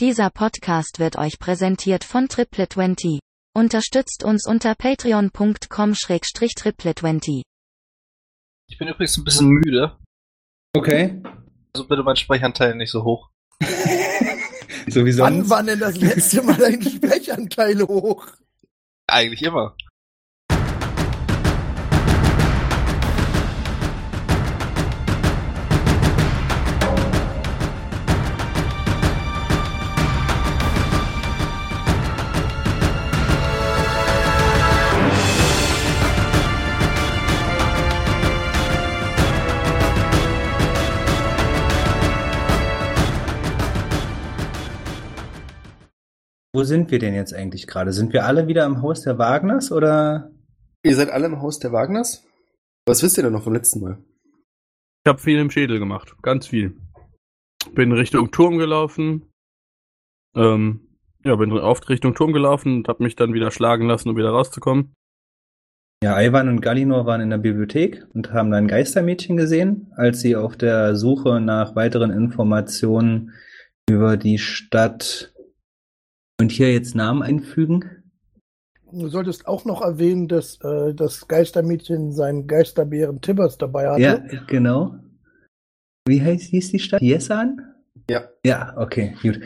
Dieser Podcast wird euch präsentiert von Triplet20. Unterstützt uns unter patreon.com-triplet20. Ich bin übrigens ein bisschen müde. Okay. Also bitte mein Sprechanteil nicht so hoch. so wie Wann sonst. war denn das letzte Mal dein Sprechanteil hoch? Eigentlich immer. Wo sind wir denn jetzt eigentlich gerade? Sind wir alle wieder im Haus der Wagners oder? Ihr seid alle im Haus der Wagners? Was wisst ihr denn noch vom letzten Mal? Ich habe viel im Schädel gemacht, ganz viel. Bin Richtung Turm gelaufen. Ähm, ja, bin auf Richtung Turm gelaufen und habe mich dann wieder schlagen lassen, um wieder rauszukommen. Ja, Ivan und Galinor waren in der Bibliothek und haben ein Geistermädchen gesehen, als sie auf der Suche nach weiteren Informationen über die Stadt und hier jetzt Namen einfügen. Du solltest auch noch erwähnen, dass äh, das Geistermädchen seinen Geisterbären Tibbers dabei hatte. Ja, genau. Wie heißt hieß die Stadt? Jessan? Ja. Ja, okay, gut.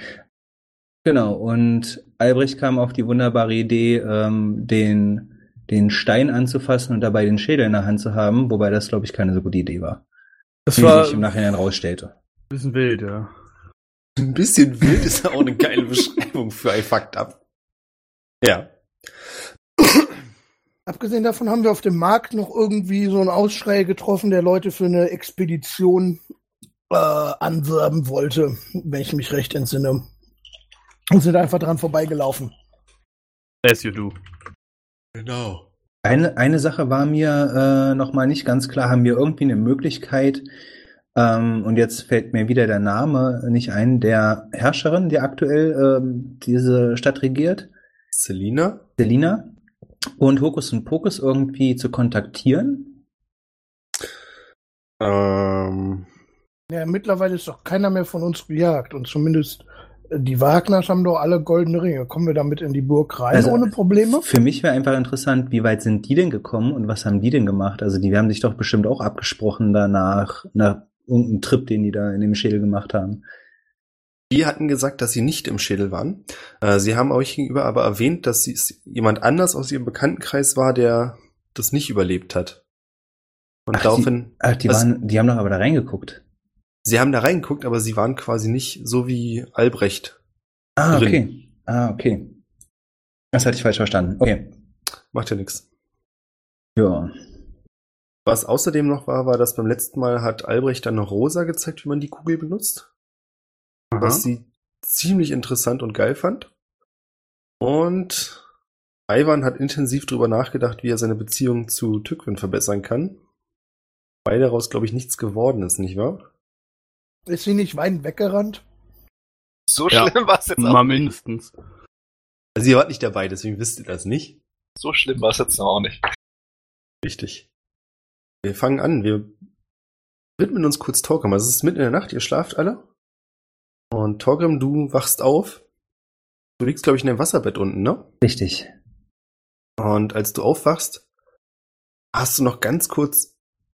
Genau, und Albrecht kam auf die wunderbare Idee, ähm, den, den Stein anzufassen und dabei den Schädel in der Hand zu haben, wobei das, glaube ich, keine so gute Idee war. Das Wie war sich im Nachhinein rausstellte. ein bisschen wild, ja. Ein bisschen wild ist auch eine geile Beschreibung für ein Fakt ab. Ja. Abgesehen davon haben wir auf dem Markt noch irgendwie so einen Ausschrei getroffen, der Leute für eine Expedition äh, anwerben wollte, wenn ich mich recht entsinne. Und sind einfach dran vorbeigelaufen. As you do. Genau. Eine, eine Sache war mir äh, noch mal nicht ganz klar. Haben wir irgendwie eine Möglichkeit, ähm, und jetzt fällt mir wieder der Name nicht ein, der Herrscherin, die aktuell ähm, diese Stadt regiert, Selina? Selina, und Hokus und Pokus irgendwie zu kontaktieren? Ähm, Ja, mittlerweile ist doch keiner mehr von uns gejagt. Und zumindest äh, die Wagners haben doch alle goldene Ringe. Kommen wir damit in die Burg rein Also, ohne Probleme? Für mich wäre einfach interessant, wie weit sind die denn gekommen und was haben die denn gemacht? Also die haben sich doch bestimmt auch abgesprochen danach, nach irgendeinem Trip, den die da in dem Schädel gemacht haben. die hatten gesagt, dass sie nicht im Schädel waren. Äh, sie haben euch gegenüber aber erwähnt, dass sie, es jemand anders aus ihrem Bekanntenkreis war, der das nicht überlebt hat. Und Ach, daraufhin, Ach, die Was- waren, die haben doch aber da reingeguckt. sie haben da reingeguckt, aber sie waren quasi nicht so wie Albrecht. Ah, Drin. okay. Ah, okay. Das hatte ich falsch verstanden. Okay. Macht ja nichts. Ja. Was außerdem noch war, war, dass beim letzten Mal hat Albrecht dann noch Rosa gezeigt, wie man die Kugel benutzt. Was sie ziemlich interessant und geil fand. Und Ivan hat intensiv drüber nachgedacht, wie er seine Beziehung zu Tückwin verbessern kann. Weil daraus, glaube ich, nichts geworden ist, nicht wahr? Ist sie nicht weinend weggerannt? So Ja. schlimm war es jetzt auch Mal mindestens. Also ihr wart nicht dabei, deswegen wisst ihr das nicht. So schlimm war es jetzt noch auch nicht. Richtig. Wir fangen an. Wir widmen uns kurz Torgrim. Also es ist mitten in der Nacht, ihr schlaft alle. Und Torgrim, du wachst auf. Du liegst, glaube ich, in deinem Wasserbett unten, ne? Richtig. Und als du aufwachst, hast du noch ganz kurz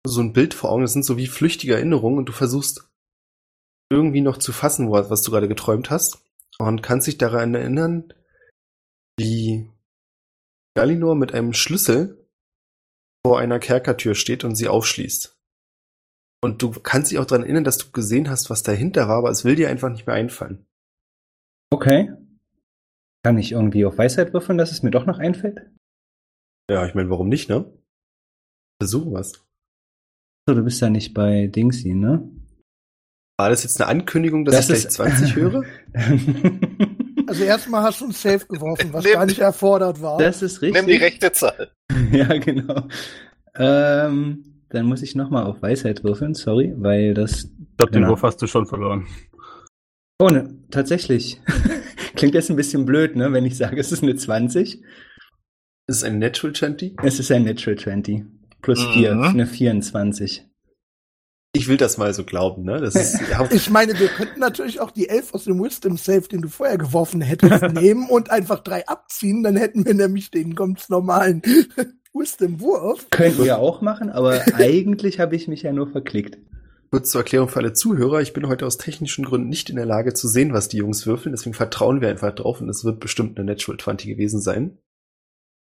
so ein Bild vor Augen. Das sind so wie flüchtige Erinnerungen und du versuchst irgendwie noch zu fassen, was du gerade geträumt hast. Und kannst dich daran erinnern, wie Galinor mit einem Schlüssel vor einer Kerkertür steht und sie aufschließt. Und du kannst dich auch daran erinnern, dass du gesehen hast, was dahinter war, aber es will dir einfach nicht mehr einfallen. Okay. Kann ich irgendwie auf Weisheit würfeln, dass es mir doch noch einfällt? Ja, ich meine, warum nicht, ne? Versuchen wir's. So, du bist ja nicht bei Dingsy, ne? War das jetzt eine Ankündigung, dass Das ich gleich ist- 20 höre? Also erstmal hast du ein Safe geworfen, was Nimm- gar nicht erfordert war. das ist richtig. Nimm die rechte Zahl. ja, genau. Ähm, dann muss ich nochmal auf Weisheit würfeln, sorry, weil das. Ich glaube, den Genau. Wurf hast du schon verloren. Oh, ne, tatsächlich. Klingt jetzt ein bisschen blöd, ne, wenn ich sage, es ist eine 20. Ist es ein Natural 20? Es ist ein Natural 20. Plus Mhm. 4, eine 24. Ich will das mal so glauben, ne? Das ist, ja, Ich meine, wir könnten natürlich auch die Elf aus dem Wisdom Safe, den du vorher geworfen hättest, nehmen und einfach drei abziehen. Dann hätten wir nämlich den ganz normalen Wisdom-Wurf. Könnten wir auch machen, aber eigentlich habe ich mich ja nur verklickt. kurz zur Erklärung für alle Zuhörer. Ich bin heute aus technischen Gründen nicht in der Lage zu sehen, was die Jungs würfeln. Deswegen vertrauen wir einfach drauf und es wird bestimmt eine Natural 20 gewesen sein.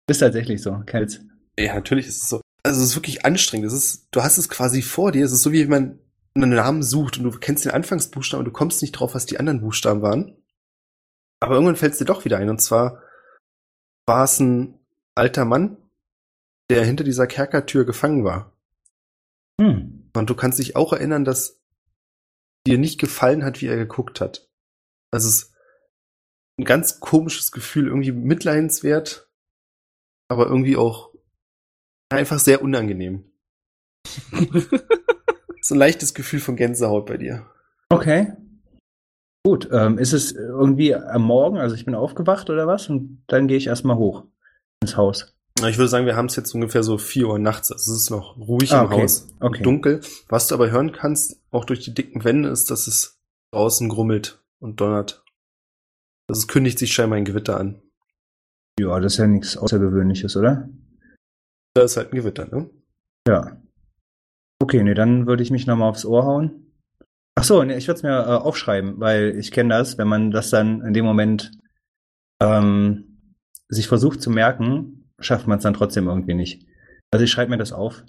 Ist tatsächlich so, Kels. Ja, natürlich ist es so. Also es ist wirklich anstrengend. Es ist, du hast es quasi vor dir. Es ist so, wie wenn man einen Namen sucht und du kennst den Anfangsbuchstaben und du kommst nicht drauf, was die anderen Buchstaben waren. Aber irgendwann fällt es dir doch wieder ein. Und zwar war es ein alter Mann, der hinter dieser Kerkertür gefangen war. Hm. Und du kannst dich auch erinnern, dass dir nicht gefallen hat, wie er geguckt hat. Also es ist ein ganz komisches Gefühl, irgendwie mitleidenswert, aber irgendwie auch einfach sehr unangenehm. so ein leichtes Gefühl von Gänsehaut bei dir. Okay. Gut, ähm, ist es irgendwie am Morgen, also ich bin aufgewacht oder was? Und dann gehe ich erstmal hoch ins Haus. Ich würde sagen, wir haben es jetzt ungefähr so 4 Uhr nachts. Also es ist noch ruhig Ah, im okay. Haus, Okay. dunkel. Was du aber hören kannst, auch durch die dicken Wände, ist, dass es draußen grummelt und donnert. Also es kündigt sich scheinbar ein Gewitter an. Ja, das ist ja nichts Außergewöhnliches, oder? Da ist halt ein Gewitter, ne? Ja. Okay, nee, dann würde ich mich nochmal aufs Ohr hauen. Ach so, nee, ich würde es mir äh, aufschreiben, weil ich kenne das, wenn man das dann in dem Moment ähm, sich versucht zu merken, schafft man es dann trotzdem irgendwie nicht. Also ich schreibe mir das auf,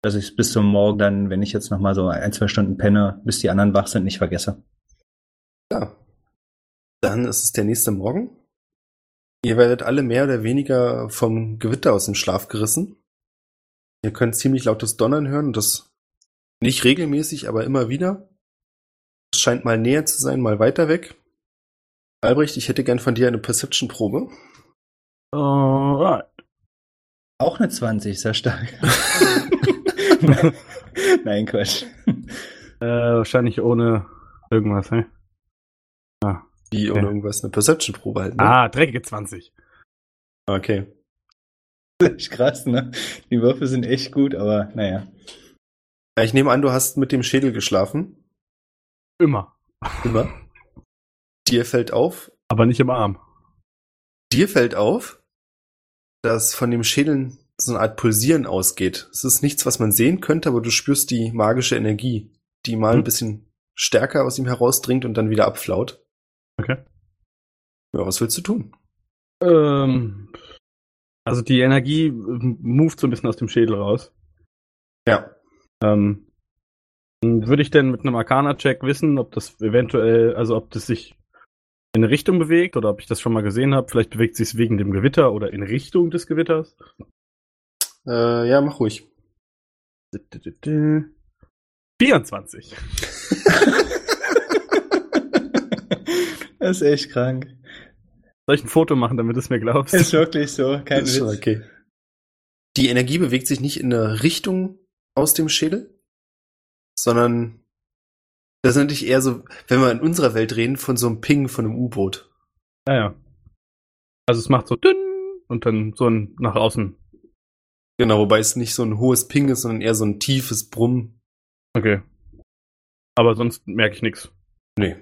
dass ich es bis zum Morgen dann, wenn ich jetzt nochmal so ein, zwei Stunden penne, bis die anderen wach sind, nicht vergesse. Ja. Dann ist es der nächste Morgen. Ihr werdet alle mehr oder weniger vom Gewitter aus dem Schlaf gerissen. Ihr könnt ziemlich lautes Donnern hören und das nicht regelmäßig, aber immer wieder. Es scheint mal näher zu sein, mal weiter weg. Albrecht, ich hätte gern von dir eine Perception-Probe. Alright. Auch eine 20, sehr stark. Nein, Quatsch. Äh, wahrscheinlich ohne irgendwas, ne? Wie ohne irgendwas eine Perception-Probe halt. Ne? Ah, dreckige 20. Okay. Echt krass, ne? Die Würfel sind echt gut, aber naja. Ja, ich nehme an, du hast mit dem Schädel geschlafen. Immer. Immer. Dir fällt auf, Aber nicht im Arm. Dir fällt auf, dass von dem Schädel so eine Art Pulsieren ausgeht. Es ist nichts, was man sehen könnte, aber du spürst die magische Energie, die mal ein Hm. bisschen stärker aus ihm herausdringt und dann wieder abflaut. Okay. Ja, was willst du tun? Ähm, also die Energie moved so ein bisschen aus dem Schädel raus. Ja. Ähm, würde ich denn mit einem Arcana-Check wissen, ob das eventuell, also ob das sich in eine Richtung bewegt oder ob ich das schon mal gesehen habe? Vielleicht bewegt sich es wegen dem Gewitter oder in Richtung des Gewitters. Äh, ja, mach ruhig. 24. Das ist echt krank. Soll ich ein Foto machen, damit du es mir glaubst? Ist wirklich so, kein Ist schon Witz. okay. Die Energie bewegt sich nicht in eine Richtung aus dem Schädel, sondern das ist natürlich eher so, wenn wir in unserer Welt reden, von so einem Ping von einem U-Boot. Ja, ja. Also es macht so dünn und dann so ein nach außen. Genau, wobei es nicht so ein hohes Ping ist, sondern eher so ein tiefes Brummen. Okay. Aber sonst merke ich nichts. Nee.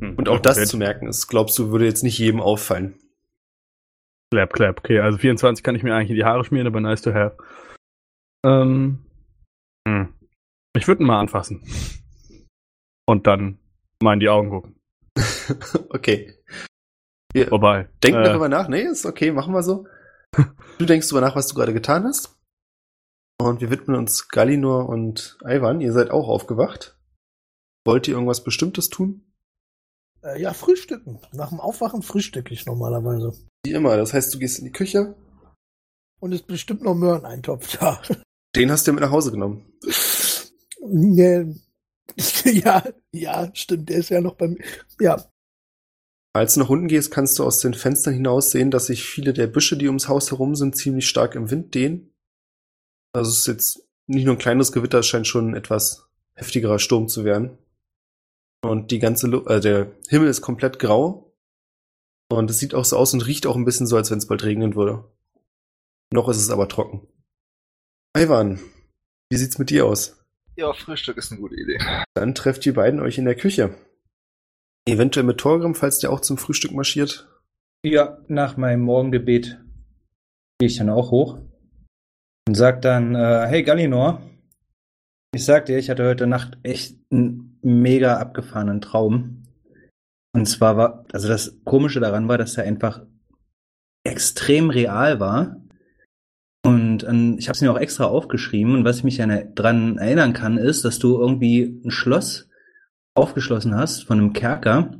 Hm. Und auch das okay. zu merken ist, glaubst du, würde jetzt nicht jedem auffallen. Clap, clap. Okay, also 24 kann ich mir eigentlich in die Haare schmieren, aber nice to have. Ähm, hm. Ich würde ihn mal anfassen. Und dann mal in die Augen gucken. okay. Wir Vorbei. denken Äh, darüber nach. Nee, ist okay, machen wir so. Du denkst darüber nach, was du gerade getan hast. Und wir widmen uns Galinor und Ivan. Ihr seid auch aufgewacht. Wollt ihr irgendwas Bestimmtes tun? Äh, ja, frühstücken. Nach dem Aufwachen frühstücke ich normalerweise. Wie immer. Das heißt, du gehst in die Küche. Und es ist bestimmt noch Möhreneintopf da. Den hast du mit nach Hause genommen. Nee. ja, ja, stimmt. Der ist ja noch beim. Ja, Als du nach unten gehst, kannst du aus den Fenstern hinaus sehen, dass sich viele der Büsche, die ums Haus herum sind, ziemlich stark im Wind dehnen. Also es ist jetzt nicht nur ein kleines Gewitter, es scheint schon ein etwas heftigerer Sturm zu werden. Und die ganze Lu äh, der Himmel ist komplett grau. Und es sieht auch so aus und riecht auch ein bisschen so, als wenn es bald regnen würde. Noch ist es aber trocken. Ivan, wie sieht's mit dir aus? Ja, Frühstück ist eine gute Idee. Dann trefft die beiden euch in der Küche. Eventuell mit Torgrim, falls der auch zum Frühstück marschiert. Ja, nach meinem Morgengebet gehe ich dann auch hoch und sag dann, äh, hey Gallinor, ich sag dir, ich hatte heute Nacht echt einen mega abgefahrenen Traum. Und zwar war, also das Komische daran war, dass er einfach extrem real war. Und ähm, ich habe es mir auch extra aufgeschrieben. Und was ich mich daran erinnern kann, ist, dass du irgendwie ein Schloss aufgeschlossen hast von einem Kerker.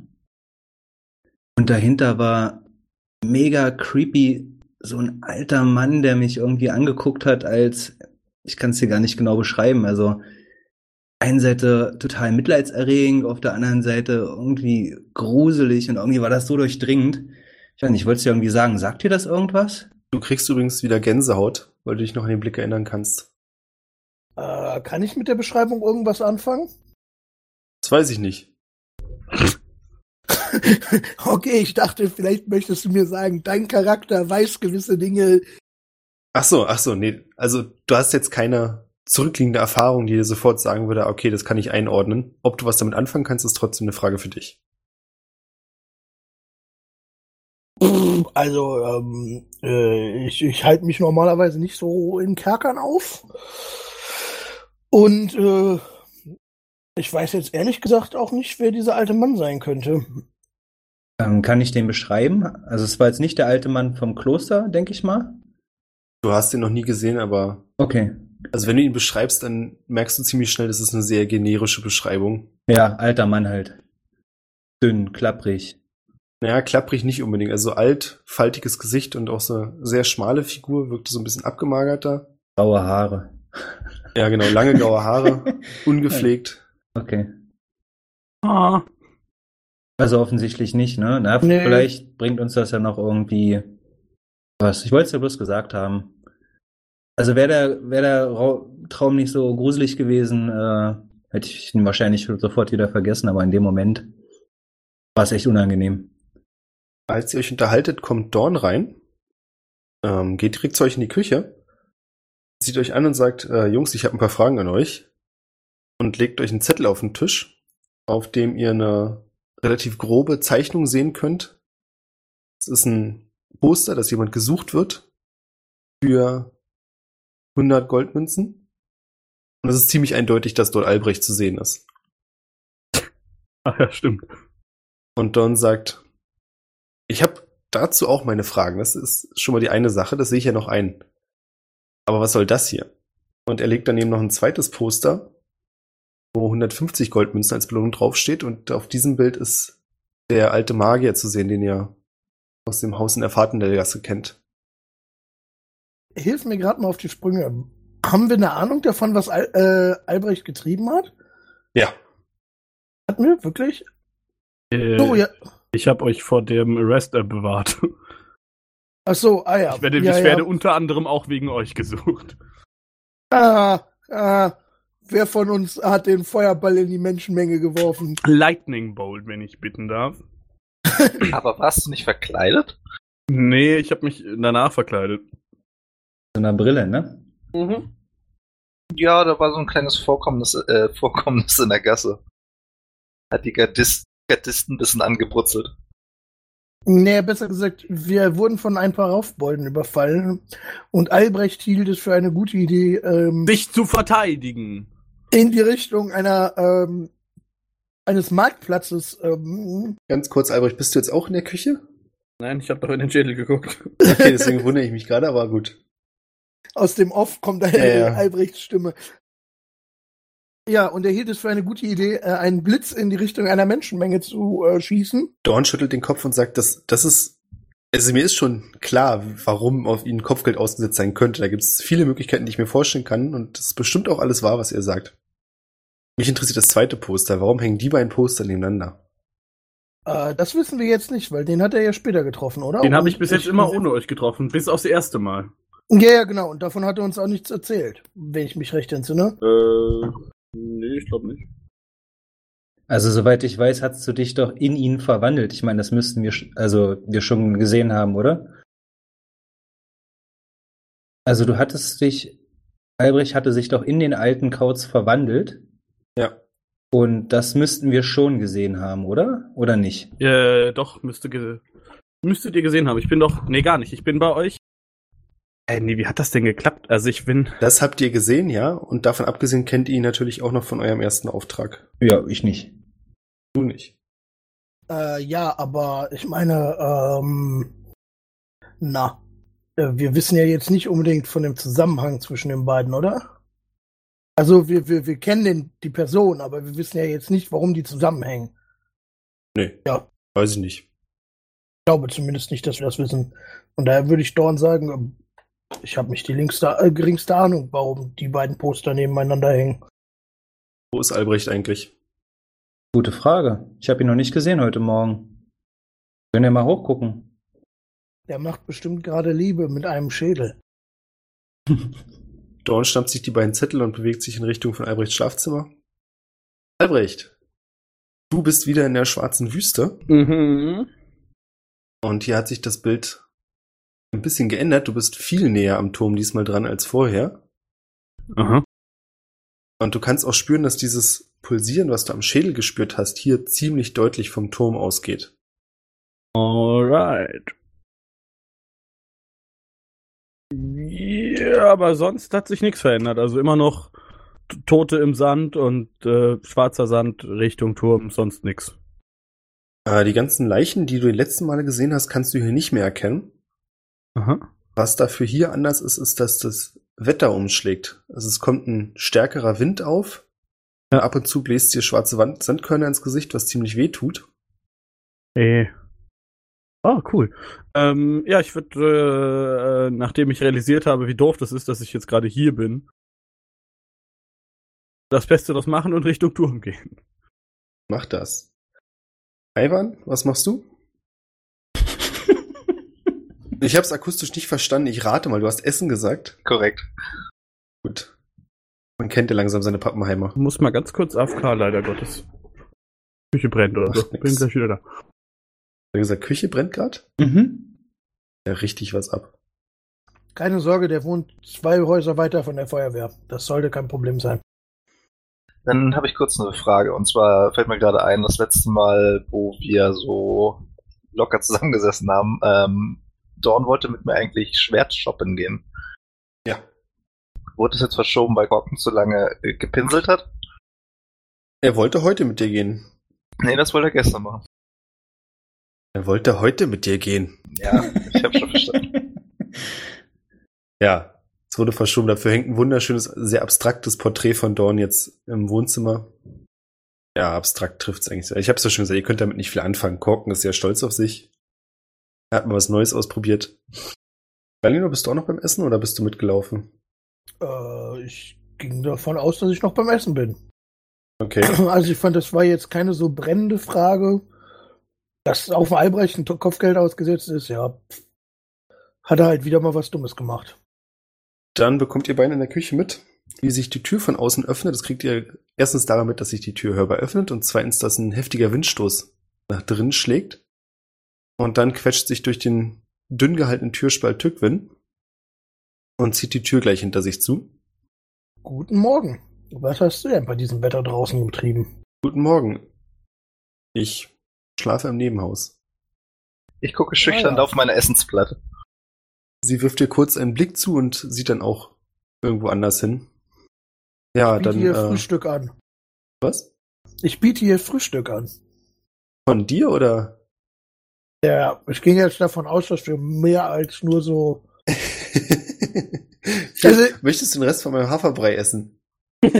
Und dahinter war mega creepy so ein alter Mann, der mich irgendwie angeguckt hat, als ich kann es dir gar nicht genau beschreiben. Also einen Seite total mitleidserregend, auf der anderen Seite irgendwie gruselig und irgendwie war das so durchdringend. Ich weiß nicht, ich wollte es dir irgendwie sagen. Sagt dir das irgendwas? Du kriegst übrigens wieder Gänsehaut, weil du dich noch an den Blick erinnern kannst. Äh, kann ich mit der Beschreibung irgendwas anfangen? Das weiß ich nicht. okay, ich dachte, vielleicht möchtest du mir sagen, dein Charakter weiß gewisse Dinge. Ach so, ach so, nee. Also du hast jetzt keine zurückliegende Erfahrung, die dir sofort sagen würde, okay, das kann ich einordnen. Ob du was damit anfangen kannst, ist trotzdem eine Frage für dich. Also, ähm, äh, ich, ich halte mich normalerweise nicht so in Kerkern auf. Und äh, ich weiß jetzt ehrlich gesagt auch nicht, wer dieser alte Mann sein könnte. Ähm, kann ich den beschreiben? Also es war jetzt nicht der alte Mann vom Kloster, denke ich mal. Du hast ihn noch nie gesehen, aber Okay. Also wenn du ihn beschreibst, dann merkst du ziemlich schnell, das ist eine sehr generische Beschreibung. Ja, alter Mann halt. Dünn, klapprig. Naja, klapprig nicht unbedingt. Also alt, faltiges Gesicht und auch so eine sehr schmale Figur, wirkte so ein bisschen abgemagerter. Graue Haare. Ja, genau, lange graue Haare, ungepflegt. Okay. Ah, Also offensichtlich nicht, ne? Na, Nee. vielleicht bringt uns das ja noch irgendwie was. Ich wollte es ja bloß gesagt haben. Also wäre der, wär der Rau- Traum nicht so gruselig gewesen, äh, hätte ich ihn wahrscheinlich sofort wieder vergessen, aber in dem Moment war es echt unangenehm. Als ihr euch unterhaltet, kommt Dorn rein, ähm, geht direkt zu euch in die Küche, sieht euch an und sagt, äh, Jungs, ich habe ein paar Fragen an euch und legt euch einen Zettel auf den Tisch, auf dem ihr eine relativ grobe Zeichnung sehen könnt. Es ist ein Poster, dass jemand gesucht wird für 100 Goldmünzen. Und es ist ziemlich eindeutig, dass dort Albrecht zu sehen ist. ach ja, stimmt. Und Don sagt, ich habe dazu auch meine Fragen. Das ist schon mal die eine Sache, das sehe ich ja noch ein. Aber was soll das hier? Und er legt daneben noch ein zweites Poster, wo 150 Goldmünzen als Belohnung draufsteht. Und auf diesem Bild ist der alte Magier zu sehen, den ihr aus dem Haus in der Fahrtendelgasse kennt. Hilf mir gerade mal auf die Sprünge. Haben wir eine Ahnung davon, was Al äh, Albrecht getrieben hat? Ja. Hatten wir wirklich? Äh, So, ja. Ich habe euch vor dem Arrest äh, bewahrt. Ach so, ah ja. Ich werde, ja, ich ja. werde unter anderem auch wegen euch gesucht. Ah, ah, wer von uns hat den Feuerball in die Menschenmenge geworfen? Lightning Bolt, wenn ich bitten darf. Aber warst du nicht verkleidet? Nee, ich habe mich danach verkleidet. So einer Brille, ne? Mhm. Ja, da war so ein kleines Vorkommnis, äh, Vorkommnis in der Gasse. Hat die Gardist, Gardisten ein bisschen angebrutzelt. Nee, besser gesagt, wir wurden von ein paar Raufbolden überfallen und Albrecht hielt es für eine gute Idee, ähm, Sich zu verteidigen. in die Richtung einer ähm, eines Marktplatzes. Ähm, Ganz kurz, Albrecht, bist du jetzt auch in der Küche? Nein, ich habe doch in den Schädel geguckt. Okay, deswegen wundere ich mich gerade, aber gut. Aus dem Off kommt Ja, ja. Albrechts Stimme. Ja, und er hielt es für eine gute Idee, äh, einen Blitz in die Richtung einer Menschenmenge zu äh, schießen. Dorn schüttelt den Kopf und sagt, das, das ist, also mir ist schon klar, warum auf ihn Kopfgeld ausgesetzt sein könnte. Da gibt es viele Möglichkeiten, die ich mir vorstellen kann und das ist bestimmt auch alles wahr, was er sagt. Mich interessiert das zweite Poster. Warum hängen die beiden Poster nebeneinander? Äh, das wissen wir jetzt nicht, weil den hat er ja später getroffen, oder? Den habe ich bis jetzt immer ohne euch getroffen, bis aufs erste Mal. Ja, ja, genau. Und davon hat er uns auch nichts erzählt, wenn ich mich recht entsinne. Äh, nee, ich glaube nicht. Also soweit ich weiß, hast du dich doch in ihn verwandelt. Ich meine, das müssten wir, also wir schon gesehen haben, oder? Also du hattest dich Albrecht hatte sich doch in den alten Kauz verwandelt. Ja. Und das müssten wir schon gesehen haben, oder? Oder nicht? Äh, doch, müsste ge müsstet ihr gesehen haben. Ich bin doch. Nee, gar nicht. Ich bin bei euch. Äh, nee, wie hat das denn geklappt? Also ich bin. Das habt ihr gesehen, ja. Und davon abgesehen kennt ihr ihn natürlich auch noch von eurem ersten Auftrag. Ja, ich nicht. Du nicht. Äh, ja, aber ich meine, ähm, na, äh, wir wissen ja jetzt nicht unbedingt von dem Zusammenhang zwischen den beiden, oder? Also wir, wir, wir kennen den, die Person, aber wir wissen ja jetzt nicht, warum die zusammenhängen. Nee. Ja. Weiß ich nicht. Ich glaube zumindest nicht, dass wir das wissen. Und daher würde ich Dorn sagen, ich habe nicht die linkste, äh, geringste Ahnung, warum die beiden Poster nebeneinander hängen. Wo ist Albrecht eigentlich? Gute Frage. Ich habe ihn noch nicht gesehen heute Morgen. Können wir mal hochgucken? Der macht bestimmt gerade Liebe mit einem Schädel. Dorn schnappt sich die beiden Zettel und bewegt sich in Richtung von Albrechts Schlafzimmer. Albrecht, du bist wieder in der schwarzen Wüste Mhm. und hier hat sich das Bild ein bisschen geändert. Du bist viel näher am Turm diesmal dran als vorher. Aha. Und du kannst auch spüren, dass dieses Pulsieren, was du am Schädel gespürt hast, hier ziemlich deutlich vom Turm ausgeht. Alright. Ja, aber sonst hat sich nichts verändert. Also immer noch Tote im Sand und äh, schwarzer Sand Richtung Turm, sonst nichts. Äh, die ganzen Leichen, die du die letzten Male gesehen hast, kannst du hier nicht mehr erkennen. Aha. Was dafür hier anders ist, ist, dass das Wetter umschlägt. Also es kommt ein stärkerer Wind auf. Ja. Ab und zu bläst dir schwarze Wand Sandkörner ins Gesicht, was ziemlich weh tut. Ey. Ah, cool. Ähm, ja, ich würde, äh, nachdem ich realisiert habe, wie doof das ist, dass ich jetzt gerade hier bin, das Beste daraus machen und Richtung Turm gehen. Mach das. Ivan, was machst du? Ich hab's akustisch nicht verstanden. Ich rate mal, du hast Essen gesagt. Korrekt. Gut. Man kennt ja langsam seine Pappenheimer. Ich muss mal ganz kurz AFK, leider Gottes. Küche brennt oder so. Macht nix. Bin gleich wieder da. Hat er gesagt, Küche brennt grad? Mhm. Ja, richtig was ab. Keine Sorge, der wohnt zwei Häuser weiter von der Feuerwehr. Das sollte kein Problem sein. Dann habe ich kurz eine Frage. Und zwar fällt mir gerade ein, das letzte Mal, wo wir so locker zusammengesessen haben, ähm, Dawn wollte mit mir eigentlich Schwert shoppen gehen. Ja. Wurde es jetzt verschoben, weil Gorken zu lange äh, gepinselt hat? Er wollte heute mit dir gehen. Nee, das wollte er gestern machen. Er wollte heute mit dir gehen. Ja, ich habe schon verstanden. Ja, es wurde verschoben. Dafür hängt ein wunderschönes, sehr abstraktes Porträt von Dawn jetzt im Wohnzimmer. Ja, abstrakt trifft's eigentlich. sehr. Ich habe es ja schon gesagt, ihr könnt damit nicht viel anfangen. Korken ist sehr stolz auf sich. Er hat mal was Neues ausprobiert. Berlino, bist du auch noch beim Essen oder bist du mitgelaufen? Äh, ich ging davon aus, dass ich noch beim Essen bin. Okay. Also ich fand, das war jetzt keine so brennende Frage. Dass auf Albrecht ein Kopfgeld ausgesetzt ist, ja. Hat er halt wieder mal was Dummes gemacht. Dann bekommt ihr beide in der Küche mit, wie sich die Tür von außen öffnet. Das kriegt ihr erstens daran mit, dass sich die Tür hörbar öffnet und zweitens, dass ein heftiger Windstoß nach drinnen schlägt. Und dann quetscht sich durch den dünn gehaltenen Türspalt Tückwin und zieht die Tür gleich hinter sich zu. Guten Morgen. Was hast du denn bei diesem Wetter draußen getrieben? Guten Morgen. Ich schlafe im Nebenhaus. Ich gucke schüchtern Ah, ja. auf meine Essensplatte. Sie wirft dir kurz einen Blick zu und sieht dann auch irgendwo anders hin. Ja, Ich biete dann hier äh, Frühstück an. was? Ich biete hier Frühstück an. Von dir oder? Ja, ich ging jetzt davon aus, dass wir mehr als nur so. ja, Also- möchtest du den Rest von meinem Haferbrei essen?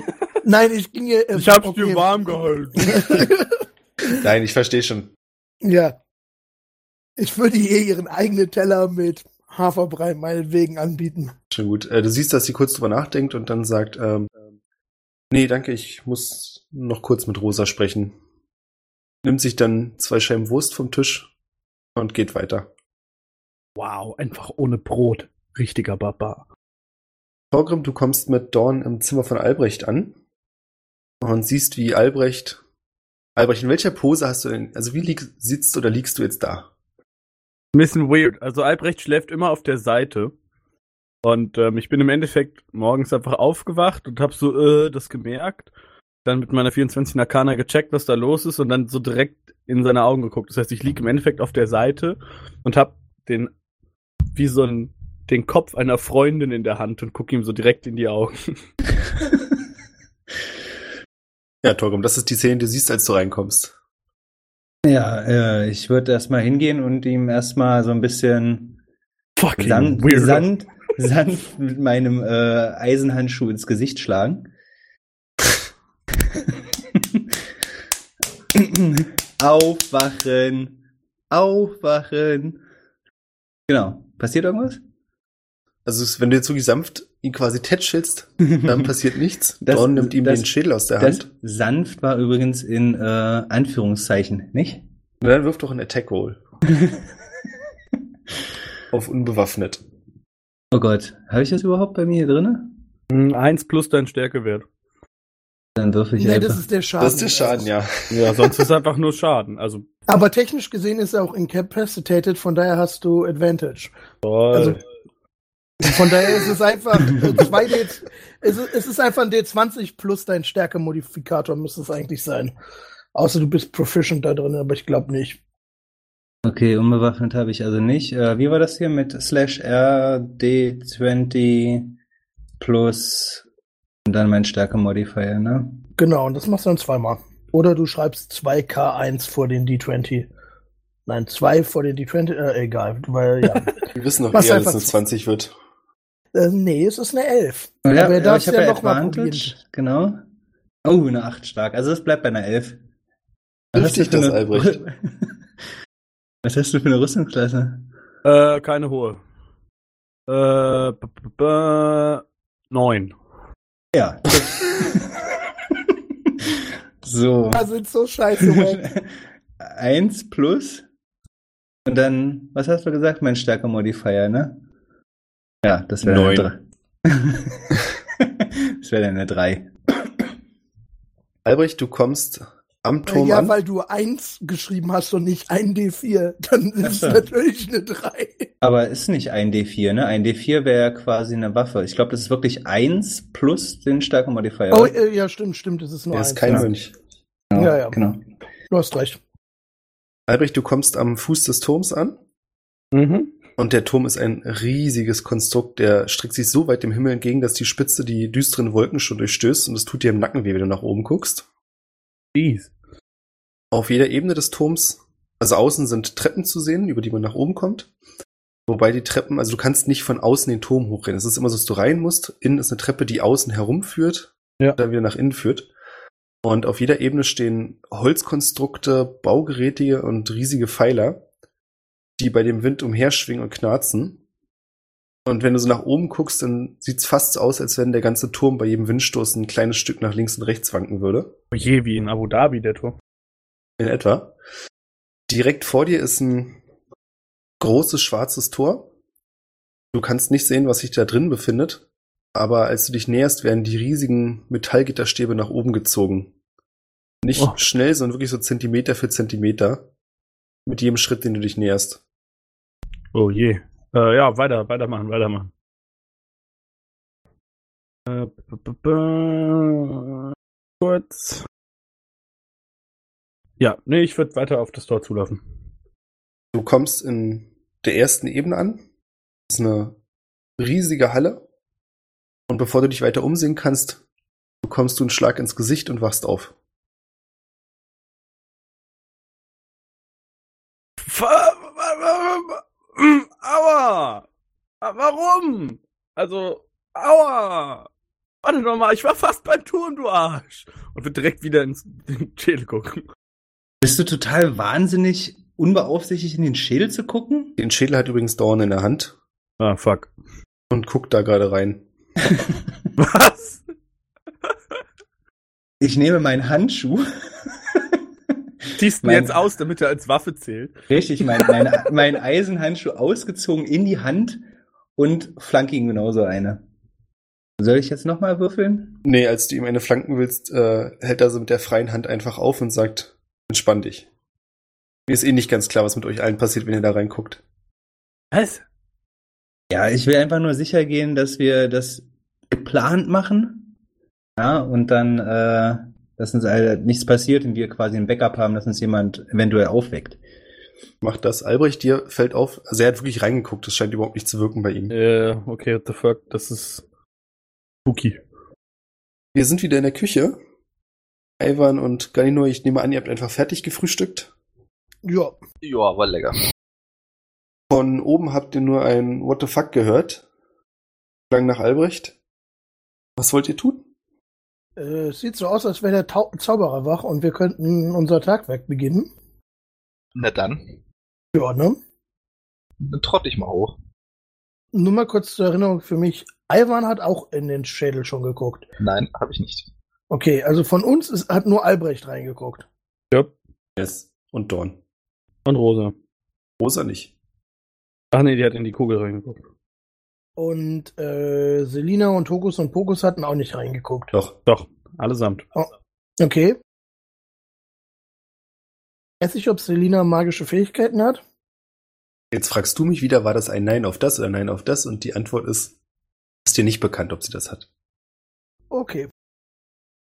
Nein, ich ging hier. äh, Ich hab's okay. dir warm gehalten. Nein, ich verstehe schon. ja. Ich würde ihr ihren eigenen Teller mit Haferbrei meinetwegen anbieten. Schon gut. Äh, du siehst, dass sie kurz drüber nachdenkt und dann sagt, ähm, nee, danke, ich muss noch kurz mit Rosa sprechen. Nimmt sich dann zwei Scheiben Wurst vom Tisch und geht weiter. wow, einfach ohne Brot. Richtiger Barbar. Torgrim, du kommst mit Dorn im Zimmer von Albrecht an und siehst, wie Albrecht. Albrecht, in welcher Pose hast du denn, also wie lieg, sitzt oder liegst du jetzt da? Ein bisschen weird. Also Albrecht schläft immer auf der Seite. Und ähm, ich bin im Endeffekt morgens einfach aufgewacht und habe so äh, das gemerkt. Dann mit meiner 24 Arcana gecheckt, was da los ist und dann so direkt in seine Augen geguckt. Das heißt, ich liege im Endeffekt auf der Seite und habe den wie so ein den Kopf einer Freundin in der Hand und gucke ihm so direkt in die Augen. Ja, Torgum, das ist die Szene, die du siehst, als du reinkommst. Ja, äh, ich würde erstmal hingehen und ihm erstmal so ein bisschen Fucking Sand. Sand, sanft mit meinem äh, Eisenhandschuh ins Gesicht schlagen. Aufwachen! Aufwachen! Genau. Passiert irgendwas? Also, wenn du jetzt wirklich sanft ihn quasi tätschelst, dann passiert nichts. Das- Dorn nimmt ihm das- den Schädel aus der Das Hand. sanft war übrigens in äh, Anführungszeichen, nicht? Und dann wirft doch einen Attack Roll. Auf unbewaffnet. Oh Gott, habe ich das überhaupt bei mir hier drinne? Mm, Eins plus dein Stärkewert. Dann würfel ich Nee, einfach. das ist der Schaden. Das ist der Schaden, ja. Ja, sonst ist es einfach nur Schaden. Also Aber technisch gesehen ist er auch incapacitated, von daher hast du Advantage. toll. Also, Von daher ist es einfach äh, zwei D, es ist, es ist einfach ein D20 plus dein Stärkemodifikator müsste es eigentlich sein. Außer du bist proficient da drin, aber ich glaube nicht. Okay, unbewaffnet habe ich also nicht. Äh, wie war das hier mit slash R D20 plus und dann mein Stärke-Modifier, ne? Genau, und das machst du dann zweimal. Oder du schreibst 2K1 vor den D20. Nein, 2 vor den D20, äh, egal, weil, ja. Wir wissen noch Mach's eher, dass einfach es eine 20 wird. äh, nee, es ist eine 11. Oh, ja, aber er ja, darf ich habe ja ja noch mal Advantage, genau. Oh, eine 8 stark. Also das bleibt bei einer 11. Was hast, du Richtig, für das, eine, Albrecht. Was hast du für eine Rüstungsklasse? Äh, keine hohe. Äh, b -b -b neun. Ja. so. Da sind so scheiße. Eins plus. Und dann, was hast du gesagt? Mein Stärke-Modifier, ne? Ja, das wäre Neun. eine 3. das wäre dann eine 3. Albrecht, du kommst am Turm ja, an. weil du 1 geschrieben hast und nicht ein D4. Dann ist es natürlich eine 3. Aber ist nicht ein D4, ne? Ein D4 wäre ja quasi eine Waffe. Ich glaube, das ist wirklich 1 plus den Stärke-Modifier. Oh, oder? äh, ja, stimmt, stimmt, es ist nur Er ist kein ja. Mönch. genau, ja, ja. genau. Du hast recht. Albrecht, du kommst am Fuß des Turms an. Mhm. Und der Turm ist ein riesiges Konstrukt, der streckt sich so weit dem Himmel entgegen, dass die Spitze die düsteren Wolken schon durchstößt und es tut dir im Nacken weh, wenn du nach oben guckst. Jeez. Auf jeder Ebene des Turms, also außen sind Treppen zu sehen, über die man nach oben kommt. Wobei die Treppen, also du kannst nicht von außen den Turm hochrennen. Es ist immer so, dass du rein musst. Innen ist eine Treppe, die außen herumführt, Ja. dann wieder nach innen führt. Und auf jeder Ebene stehen Holzkonstrukte, Baugeräte und riesige Pfeiler, die bei dem Wind umherschwingen und knarzen. Und wenn du so nach oben guckst, dann sieht's fast so aus, als wenn der ganze Turm bei jedem Windstoß ein kleines Stück nach links und rechts wanken würde. Oh je, wie in Abu Dhabi, der Turm. In etwa. Direkt vor dir ist ein großes schwarzes Tor. Du kannst nicht sehen, was sich da drin befindet, aber als du dich näherst, werden die riesigen Metallgitterstäbe nach oben gezogen. Nicht Oh. schnell, sondern wirklich so Zentimeter für Zentimeter. Mit jedem Schritt, den du dich näherst. Oh je. Äh, ja, weiter, weitermachen, weitermachen. Äh, b -b -b kurz. Ja, nee, ich würde weiter auf das Tor zulaufen. Du kommst in der ersten Ebene an. Das ist eine riesige Halle. Und bevor du dich weiter umsehen kannst, bekommst du einen Schlag ins Gesicht und wachst auf. Aua! Warum? Also, aua! Warte doch mal, ich war fast beim Turm, du Arsch! Und wird direkt wieder ins Schädel gucken. Bist du total wahnsinnig, unbeaufsichtigt in den Schädel zu gucken? Den Schädel hat übrigens Dorn in der Hand Ah, fuck. und guckt da gerade rein. Was? Ich nehme meinen Handschuh. Ziehst du jetzt aus, damit er als Waffe zählt? Richtig, mein, mein, mein Eisenhandschuh ausgezogen in die Hand und flanke ihm genauso eine. Soll ich jetzt nochmal würfeln? Nee, als du ihm eine flanken willst, äh, hält er so mit der freien Hand einfach auf und sagt, entspann dich. Mir ist eh nicht ganz klar, was mit euch allen passiert, wenn ihr da reinguckt. Was? Ja, ich will einfach nur sicher gehen, dass wir das geplant machen. Ja, und dann, äh, dass uns halt nichts passiert und wir quasi ein Backup haben, dass uns jemand eventuell aufweckt. Macht das. Albrecht, dir fällt auf, also er hat wirklich reingeguckt, das scheint überhaupt nicht zu wirken bei ihm. Äh, okay, what the fuck, das ist spooky. Wir sind wieder in der Küche. Ivan und Galino, ich nehme an, ihr habt einfach fertig gefrühstückt. Ja, Ja, war lecker. Von oben habt ihr nur ein What the fuck gehört. Klang nach Albrecht. Was wollt ihr tun? äh, es sieht so aus, als wäre der Tau Zauberer wach und wir könnten unser Tagwerk beginnen. Na dann, Ja, ne? dann trott ich mal hoch. Nur mal kurz zur Erinnerung für mich. Ivan hat auch in den Schädel schon geguckt. Nein, habe ich nicht. Okay, also von uns ist, hat nur Albrecht reingeguckt. Ja, Yes. Und Dorn. und Rosa. Rosa nicht. Ach nee, die hat in die Kugel reingeguckt. Und äh, Selina und Hokus und Pokus hatten auch nicht reingeguckt. Doch. Doch, allesamt. Okay. Weiß ich, ob Selina magische Fähigkeiten hat? Jetzt fragst du mich wieder, war das ein Nein auf das oder Nein auf das? Und die Antwort ist, ist dir nicht bekannt, ob sie das hat. Okay.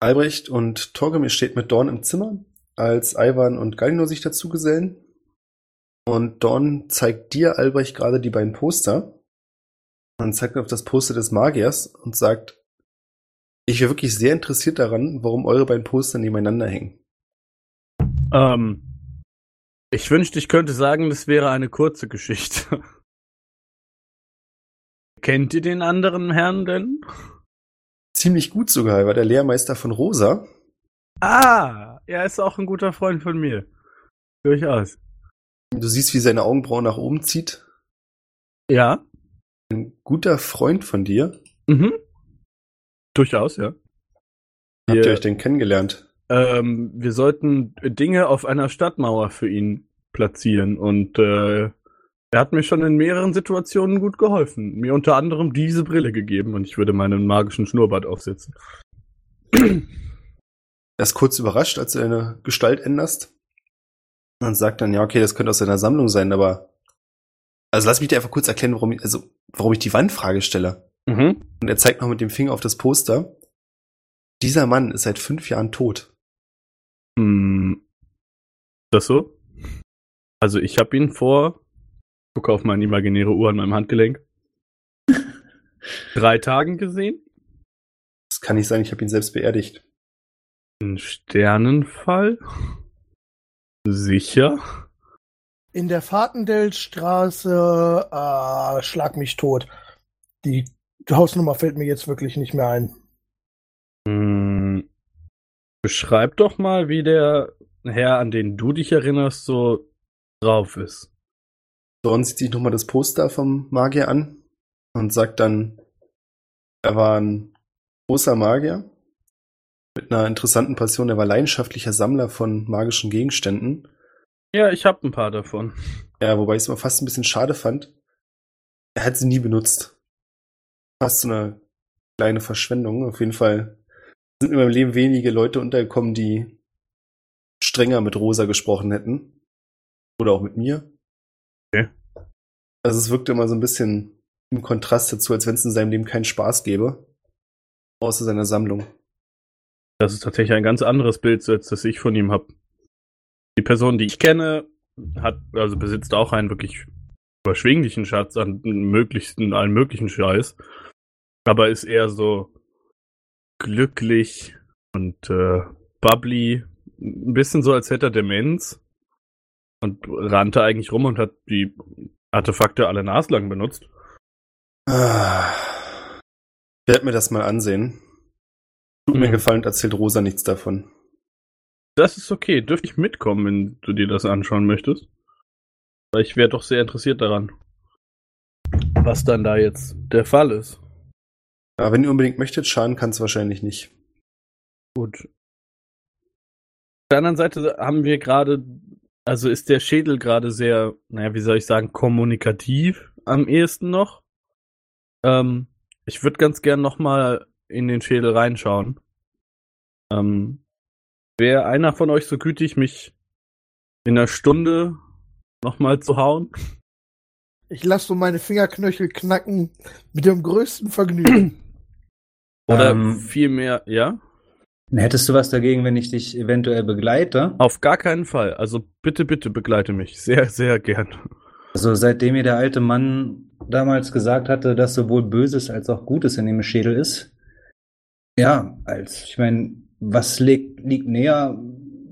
Albrecht und Torgemir steht mit Dorn im Zimmer, als Ivan und Galino sich dazu gesellen. Und Dorn zeigt dir, Albrecht, gerade die beiden Poster und zeigt auf das Poster des Magiers und sagt, ich wäre wirklich sehr interessiert daran, warum eure beiden Poster nebeneinander hängen. Ähm, ich wünschte, ich könnte sagen, das wäre eine kurze Geschichte. Kennt ihr den anderen Herrn denn? Ziemlich gut sogar, er war der Lehrmeister von Rosa. Ah, er ist auch ein guter Freund von mir. Durchaus. Du siehst, wie seine Augenbrauen nach oben zieht. Ja. Ein guter Freund von dir. Mhm. Durchaus, ja. Habt ihr Wir- euch denn kennengelernt? Ähm, wir sollten Dinge auf einer Stadtmauer für ihn platzieren und äh, er hat mir schon in mehreren Situationen gut geholfen. Mir unter anderem diese Brille gegeben und ich würde meinen magischen Schnurrbart aufsetzen. Er ist kurz überrascht, als du deine Gestalt änderst. Und sagt dann, ja, okay, das könnte aus seiner Sammlung sein, aber. Also lass mich dir einfach kurz erklären, warum ich, also, warum ich die Wandfrage stelle. Mhm. Und er zeigt noch mit dem Finger auf das Poster. Dieser Mann ist seit fünf Jahren tot. Hm. Ist das so? Also ich habe ihn vor, gucke auf meine imaginäre Uhr an meinem Handgelenk, drei Tagen gesehen. Das kann nicht sein, ich habe ihn selbst beerdigt. Ein Sternenfall? Sicher? In der Fahrtendelstraße, äh, schlag mich tot. Die Hausnummer fällt mir jetzt wirklich nicht mehr ein. Hm. Beschreib doch mal, wie der Herr, an den du dich erinnerst, so drauf ist. Dorn sieht sich nochmal das Poster vom Magier an und sagt dann, er war ein großer Magier mit einer interessanten Passion. Er war leidenschaftlicher Sammler von magischen Gegenständen. Ja, ich hab ein paar davon. Ja, wobei ich es immer fast ein bisschen schade fand. Er hat sie nie benutzt. Fast so eine kleine Verschwendung. Auf jeden Fall sind in meinem Leben wenige Leute untergekommen, die strenger mit Rosa gesprochen hätten. Oder auch mit mir. Also es wirkte immer so ein bisschen im Kontrast dazu, als wenn es in seinem Leben keinen Spaß gäbe. Außer seiner Sammlung. Das ist tatsächlich ein ganz anderes Bild, als das ich von ihm hab. Die Person, die ich kenne, hat, also besitzt auch einen wirklich überschwinglichen Schatz an möglichsten, allen möglichen Scheiß. Aber ist eher so glücklich und äh, bubbly. Ein bisschen so, als hätte er Demenz. Und rannte eigentlich rum und hat die Artefakte alle naslang benutzt. Ah. Ich werde mir das mal ansehen. Tut mir Mhm. gefallen und erzählt Rosa nichts davon. Das ist okay. Dürfte ich mitkommen, wenn du dir das anschauen möchtest? Weil ich wäre doch sehr interessiert daran, was dann da jetzt der Fall ist. Aber wenn ihr unbedingt möchtet, schaden kann es wahrscheinlich nicht. Gut. Auf der anderen Seite haben wir gerade, also ist der Schädel gerade sehr, naja, wie soll ich sagen, kommunikativ am ehesten noch. Ähm, ich würde ganz gern nochmal in den Schädel reinschauen. Ähm, Wäre einer von euch so gütig, mich in einer Stunde nochmal zu hauen? Ich lasse so meine Fingerknöchel knacken mit dem größten Vergnügen. Oder Ähm, vielmehr, ja? Hättest du was dagegen, wenn ich dich eventuell begleite? Auf gar keinen Fall. Also bitte, bitte begleite mich. Sehr, sehr gern. Also seitdem mir der alte Mann damals gesagt hatte, dass sowohl Böses als auch Gutes in dem Schädel ist. Ja, als ich meine, was liegt, liegt näher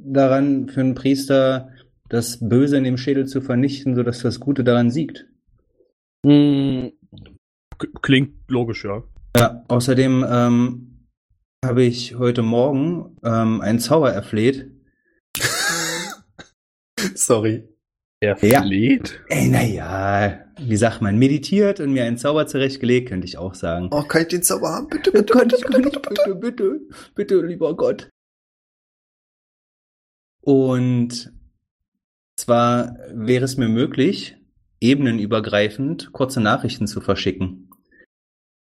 daran für einen Priester, das Böse in dem Schädel zu vernichten, sodass das Gute daran siegt? Hm, Klingt logisch, ja. Ja, außerdem ähm, habe ich heute Morgen ähm, einen Zauber erfleht. Sorry. Er Ja. Ey, naja, wie sagt man, meditiert und mir einen Zauber zurechtgelegt, könnte ich auch sagen. Oh, kann ich den Zauber haben? Bitte, Bitte, bitte, bitte, bitte, bitte, bitte, bitte, bitte, lieber Gott. Und zwar wäre es mir möglich, ebenenübergreifend kurze Nachrichten zu verschicken.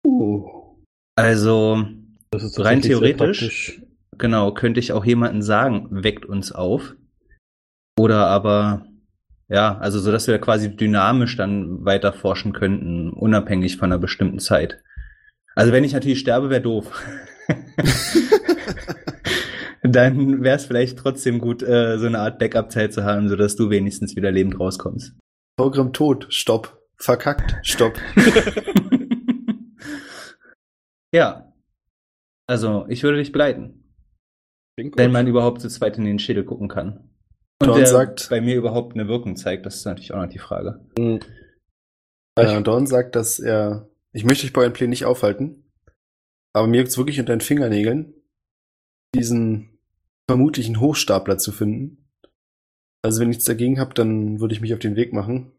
Uh, Also, Rein theoretisch. genau, könnte ich auch jemanden sagen, weckt uns auf. Oder aber, ja, also so, dass wir quasi dynamisch dann weiter forschen könnten, unabhängig von einer bestimmten Zeit. Also wenn ich natürlich sterbe, wäre doof. dann wäre es vielleicht trotzdem gut, äh, so eine Art Backup-Zeit zu haben, sodass du wenigstens wieder lebend rauskommst. Programm tot. Stopp. Verkackt. Stopp. ja. Also, ich würde dich begleiten. Klingt Wenn man überhaupt zu zweit in den Schädel gucken kann. Und Dawn der sagt- bei mir überhaupt eine Wirkung zeigt, das ist natürlich auch noch die Frage. Äh, Dorn sagt, dass er, ich möchte dich bei euren Plänen nicht aufhalten, aber mir jetzt wirklich unter den Fingernägeln, diesen vermutlichen Hochstapler zu finden. Also wenn ich nichts dagegen habe, dann würde ich mich auf den Weg machen.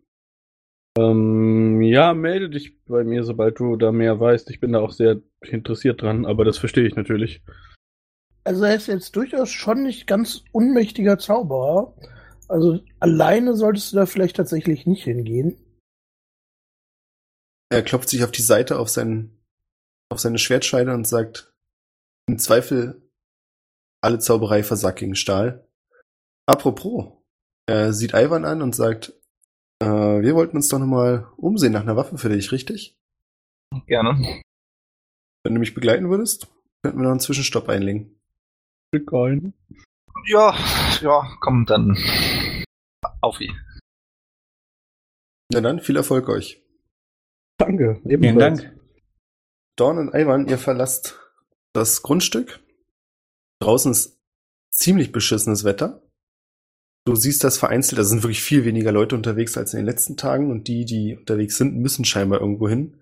Ähm, ja, melde dich bei mir, sobald du da mehr weißt. Ich bin da auch sehr interessiert dran, aber das verstehe ich natürlich. Also er ist jetzt durchaus schon nicht ganz unmächtiger Zauberer. Also alleine solltest du da vielleicht tatsächlich nicht hingehen. Er klopft sich auf die Seite auf, sein, auf seine Schwertscheide und sagt, im Zweifel alle Zauberei versagt gegen Stahl. Apropos, er sieht Ivan an und sagt, äh, wir wollten uns doch nochmal umsehen nach einer Waffe für dich, richtig? Gerne. Wenn du mich begleiten würdest, könnten wir noch einen Zwischenstopp einlegen. Bitcoin. Ja, ja, komm, dann. Auf ihn. Na dann, viel Erfolg euch. Danke. Vielen ebenfalls. Dank. Dorn und Ivan, ihr verlasst das Grundstück. Draußen ist ziemlich beschissenes Wetter. Du siehst das vereinzelt, da sind wirklich viel weniger Leute unterwegs als in den letzten Tagen und die, die unterwegs sind, müssen scheinbar irgendwo hin.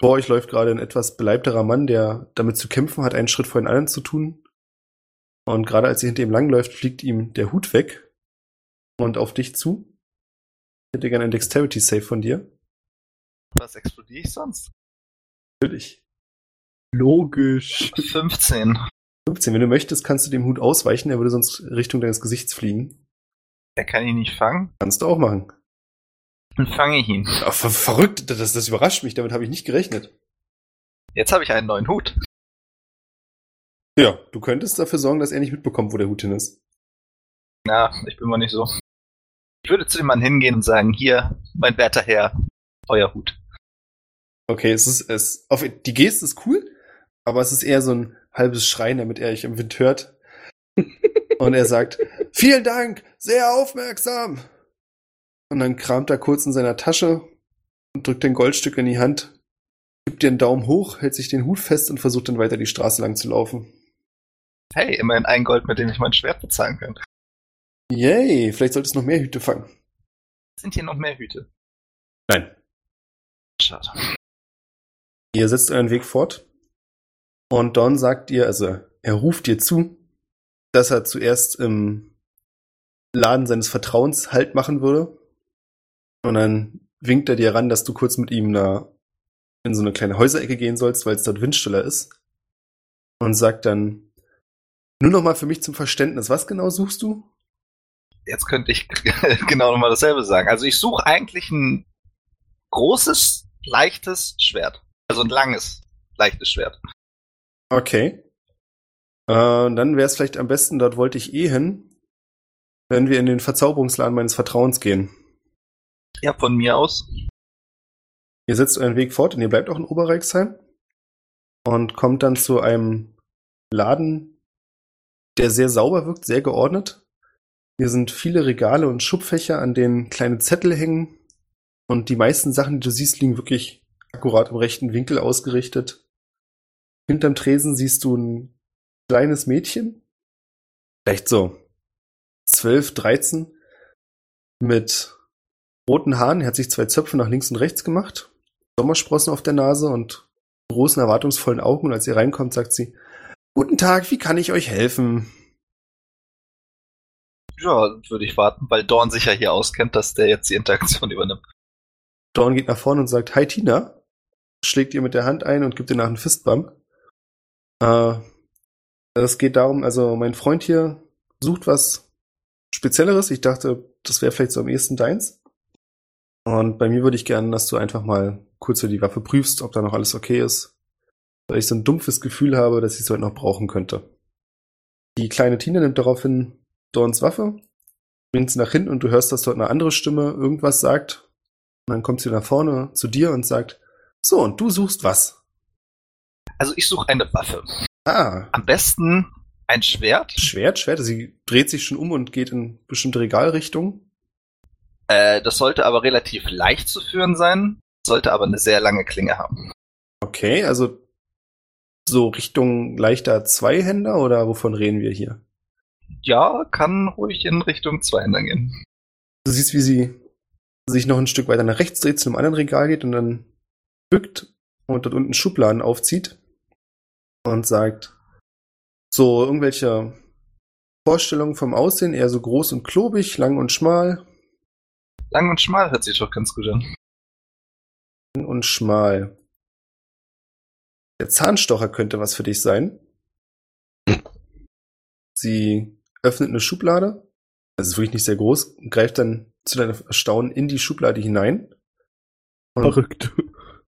Vor euch läuft gerade ein etwas beleibterer Mann, der damit zu kämpfen hat, einen Schritt vor den anderen zu tun. Und gerade als ihr hinter ihm langläuft, fliegt ihm der Hut weg und auf dich zu. Ich hätte gerne ein Dexterity Save von dir. Was explodiere ich sonst? Natürlich. Logisch. 15. 15. Wenn du möchtest, kannst du dem Hut ausweichen, er würde sonst Richtung deines Gesichts fliegen. Er kann ihn nicht fangen. Kannst du auch machen. Dann fange ich ihn. Ach, ver verrückt, das, das überrascht mich, damit habe ich nicht gerechnet. Jetzt habe ich einen neuen Hut. Ja, du könntest dafür sorgen, dass er nicht mitbekommt, wo der Hut hin ist. Na, ich bin mal nicht so. Ich würde zu dem Mann hingehen und sagen, hier, mein werter Herr, euer Hut. Okay, es ist, es, auf, die Geste ist cool, aber es ist eher so ein halbes Schreien, damit er euch im Wind hört. Und er sagt, vielen Dank, sehr aufmerksam. Und dann kramt er kurz in seiner Tasche und drückt ein Goldstück in die Hand, gibt dir einen Daumen hoch, hält sich den Hut fest und versucht dann weiter die Straße lang zu laufen. Hey, immerhin ein Gold, mit dem ich mein Schwert bezahlen kann. Yay, vielleicht solltest du noch mehr Hüte fangen. Sind hier noch mehr Hüte? Nein. Schade. Ihr setzt euren Weg fort. Und Don sagt ihr, also er ruft dir zu, dass er zuerst im Laden seines Vertrauens Halt machen würde. Und dann winkt er dir ran, dass du kurz mit ihm da in so eine kleine Häuserecke gehen sollst, weil es dort windstiller ist. Und sagt dann, nur noch mal für mich zum Verständnis, was genau suchst du? Jetzt könnte ich genau nochmal dasselbe sagen. Also ich suche eigentlich ein großes, leichtes Schwert. Also ein langes, leichtes Schwert. Okay. Äh, dann wäre es vielleicht am besten, dort wollte ich eh hin, wenn wir in den Verzauberungsladen meines Vertrauens gehen. Ja, von mir aus. Ihr setzt euren Weg fort und ihr bleibt auch in Oberreichsheim und kommt dann zu einem Laden, der sehr sauber wirkt, sehr geordnet. Hier sind viele Regale und Schubfächer, an denen kleine Zettel hängen und die meisten Sachen, die du siehst, liegen wirklich akkurat im rechten Winkel ausgerichtet. Hinterm Tresen siehst du ein kleines Mädchen, vielleicht so zwölf, dreizehn, mit roten Haaren. Er hat sich zwei Zöpfe nach links und rechts gemacht, Sommersprossen auf der Nase und großen, erwartungsvollen Augen. Und als ihr reinkommt, sagt sie, Guten Tag, wie kann ich euch helfen? Ja, würde ich warten, weil Dorn sich ja hier auskennt, dass der jetzt die Interaktion übernimmt. Dawn geht nach vorne und sagt, Hi Tina, schlägt ihr mit der Hand ein und gibt ihr nach einen Fistbump. Äh, es geht darum, also mein Freund hier sucht was Spezielleres. Ich dachte, das wäre vielleicht so am ehesten deins. Und bei mir würde ich gerne, dass du einfach mal kurz für die Waffe prüfst, ob da noch alles okay ist. Weil ich so ein dumpfes Gefühl habe, dass ich es heute noch brauchen könnte. Die kleine Tina nimmt daraufhin Dorns Waffe, bringt sie nach hinten und du hörst, dass dort eine andere Stimme irgendwas sagt. Und dann kommt sie nach vorne zu dir und sagt, so, und du suchst was? Also ich suche eine Waffe. Ah, Am besten ein Schwert. Schwert, Schwert. Sie dreht sich schon um und geht in bestimmte Regalrichtungen. Äh, das sollte aber relativ leicht zu führen sein, sollte aber eine sehr lange Klinge haben. Okay, also so Richtung leichter Zweihänder oder wovon reden wir hier? Ja, kann ruhig in Richtung Zweihänder gehen. Du siehst, wie sie sich noch ein Stück weiter nach rechts dreht, zu einem anderen Regal geht und dann bückt und dort unten Schubladen aufzieht und sagt, so irgendwelche Vorstellungen vom Aussehen, eher so groß und klobig, lang und schmal, Lang und schmal hört sich doch ganz gut an. lang und schmal. Der Zahnstocher könnte was für dich sein. Sie öffnet eine Schublade, das ist wirklich nicht sehr groß, und greift dann zu deinem Erstaunen in die Schublade hinein. Und Verrückt.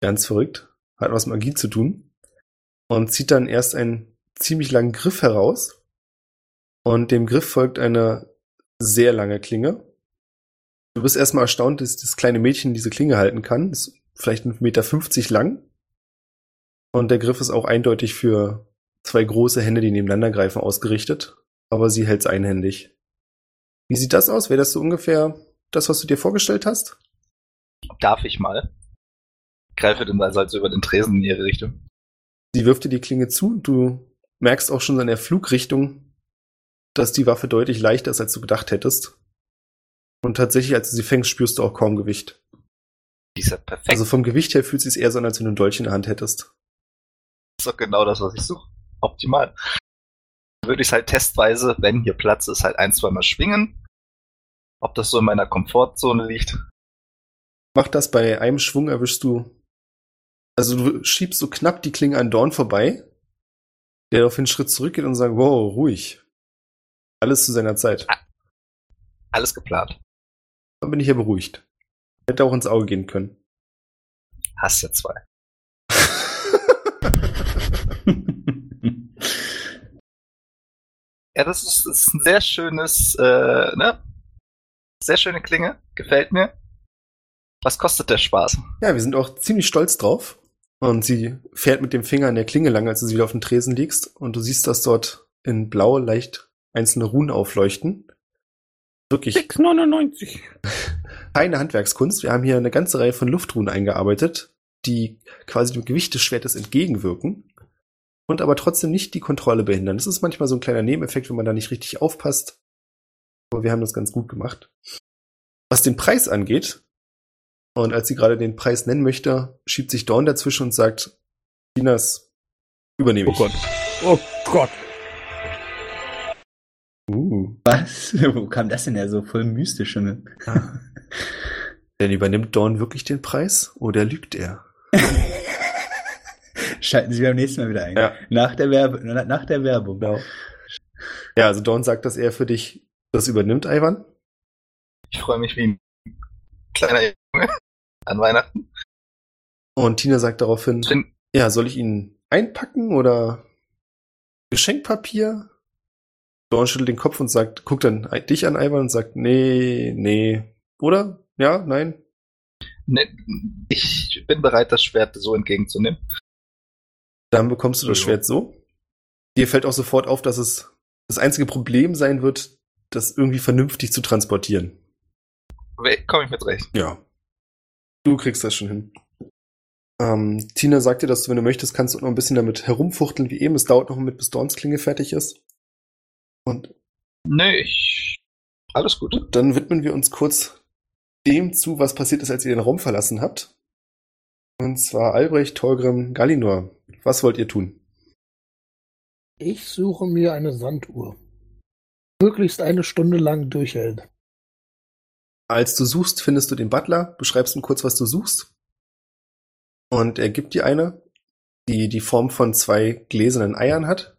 Ganz verrückt. Hat was mit Magie zu tun. Und zieht dann erst einen ziemlich langen Griff heraus. Und dem Griff folgt eine sehr lange Klinge. Du bist erstmal erstaunt, dass das kleine Mädchen diese Klinge halten kann. Ist vielleicht 1,50 Meter lang. Und der Griff ist auch eindeutig für zwei große Hände, die nebeneinander greifen, ausgerichtet. Aber sie hält's einhändig. Wie sieht das aus? Wäre das so ungefähr das, was du dir vorgestellt hast? Darf ich mal? Greife den also, über den Tresen in ihre Richtung. Sie wirft dir die Klinge zu und du merkst auch schon an der Flugrichtung, dass die Waffe deutlich leichter ist, als du gedacht hättest. Und tatsächlich, als du sie fängst, spürst du auch kaum Gewicht. Die ist ja perfekt. Also vom Gewicht her fühlt es sich eher so an, als wenn du einen Dolch in der Hand hättest. das ist doch genau das, was ich suche. Optimal. Dann würde ich halt testweise, wenn hier Platz ist, halt ein, zweimal schwingen. Ob das so in meiner Komfortzone liegt. Mach das bei einem Schwung, erwischst du. Also du schiebst so knapp die Klinge an Dorn vorbei, der auf einen Schritt zurückgeht und sagt, wow, ruhig. Alles zu seiner Zeit. Alles geplant. Dann bin ich ja beruhigt. Hätte auch ins Auge gehen können. Hast ja zwei. Ja, das ist, das ist ein sehr schönes, äh, ne? Sehr schöne Klinge. Gefällt mir. Was kostet der Spaß? Ja, wir sind auch ziemlich stolz drauf. Und sie fährt mit dem Finger an der Klinge lang, als du sie wieder auf dem Tresen legst. Und du siehst, dass dort in Blau leicht einzelne Runen aufleuchten. Wirklich 6,99. keine Handwerkskunst. Wir haben hier eine ganze Reihe von Luftruhen eingearbeitet, die quasi dem Gewicht des Schwertes entgegenwirken und aber trotzdem nicht die Kontrolle behindern. Das ist manchmal so ein kleiner Nebeneffekt, wenn man da nicht richtig aufpasst. Aber wir haben das ganz gut gemacht. Was den Preis angeht, und als sie gerade den Preis nennen möchte, schiebt sich Dawn dazwischen und sagt, Tinas, übernehme Oh ich. Gott. Oh Gott. Uh, Was? Wo kam das denn ja so voll mystisch? Ne? denn übernimmt Dawn wirklich den Preis oder lügt er? Schalten Sie beim nächsten Mal wieder ein. Ja. Nach, der Werbe na- nach der Werbung. Genau. Ja, also Dawn sagt, dass er für dich das übernimmt, Ivan. Ich freue mich wie ein kleiner an Weihnachten. Und Tina sagt daraufhin, find, ja, soll ich ihn einpacken oder Geschenkpapier? Dawn schüttelt den Kopf und sagt, guckt dann dich an, Ivan, und sagt, nee, nee. Oder? Ja, nein, Ne, ich bin bereit, das Schwert so entgegenzunehmen. Dann bekommst du das Jo. Schwert so. Dir fällt auch sofort auf, dass es das einzige Problem sein wird, das irgendwie vernünftig zu transportieren. Komme ich mit recht. Ja. Du kriegst das schon hin. Ähm, Tina sagt dir, dass du, wenn du möchtest, kannst du noch ein bisschen damit herumfuchteln wie eben. Es dauert noch mit, bis Dorns Klinge fertig ist. Und Nee, ich. Alles gut. dann widmen wir uns kurz dem zu, was passiert ist, als ihr den Raum verlassen habt. Und zwar Albrecht, Torgrim, Galinor. Was wollt ihr tun? Ich suche mir eine Sanduhr. Möglichst eine Stunde lang durchhält. Als du suchst, findest du den Butler, beschreibst ihm kurz, was du suchst. Und er gibt dir eine, die die Form von zwei gläsernen Eiern hat.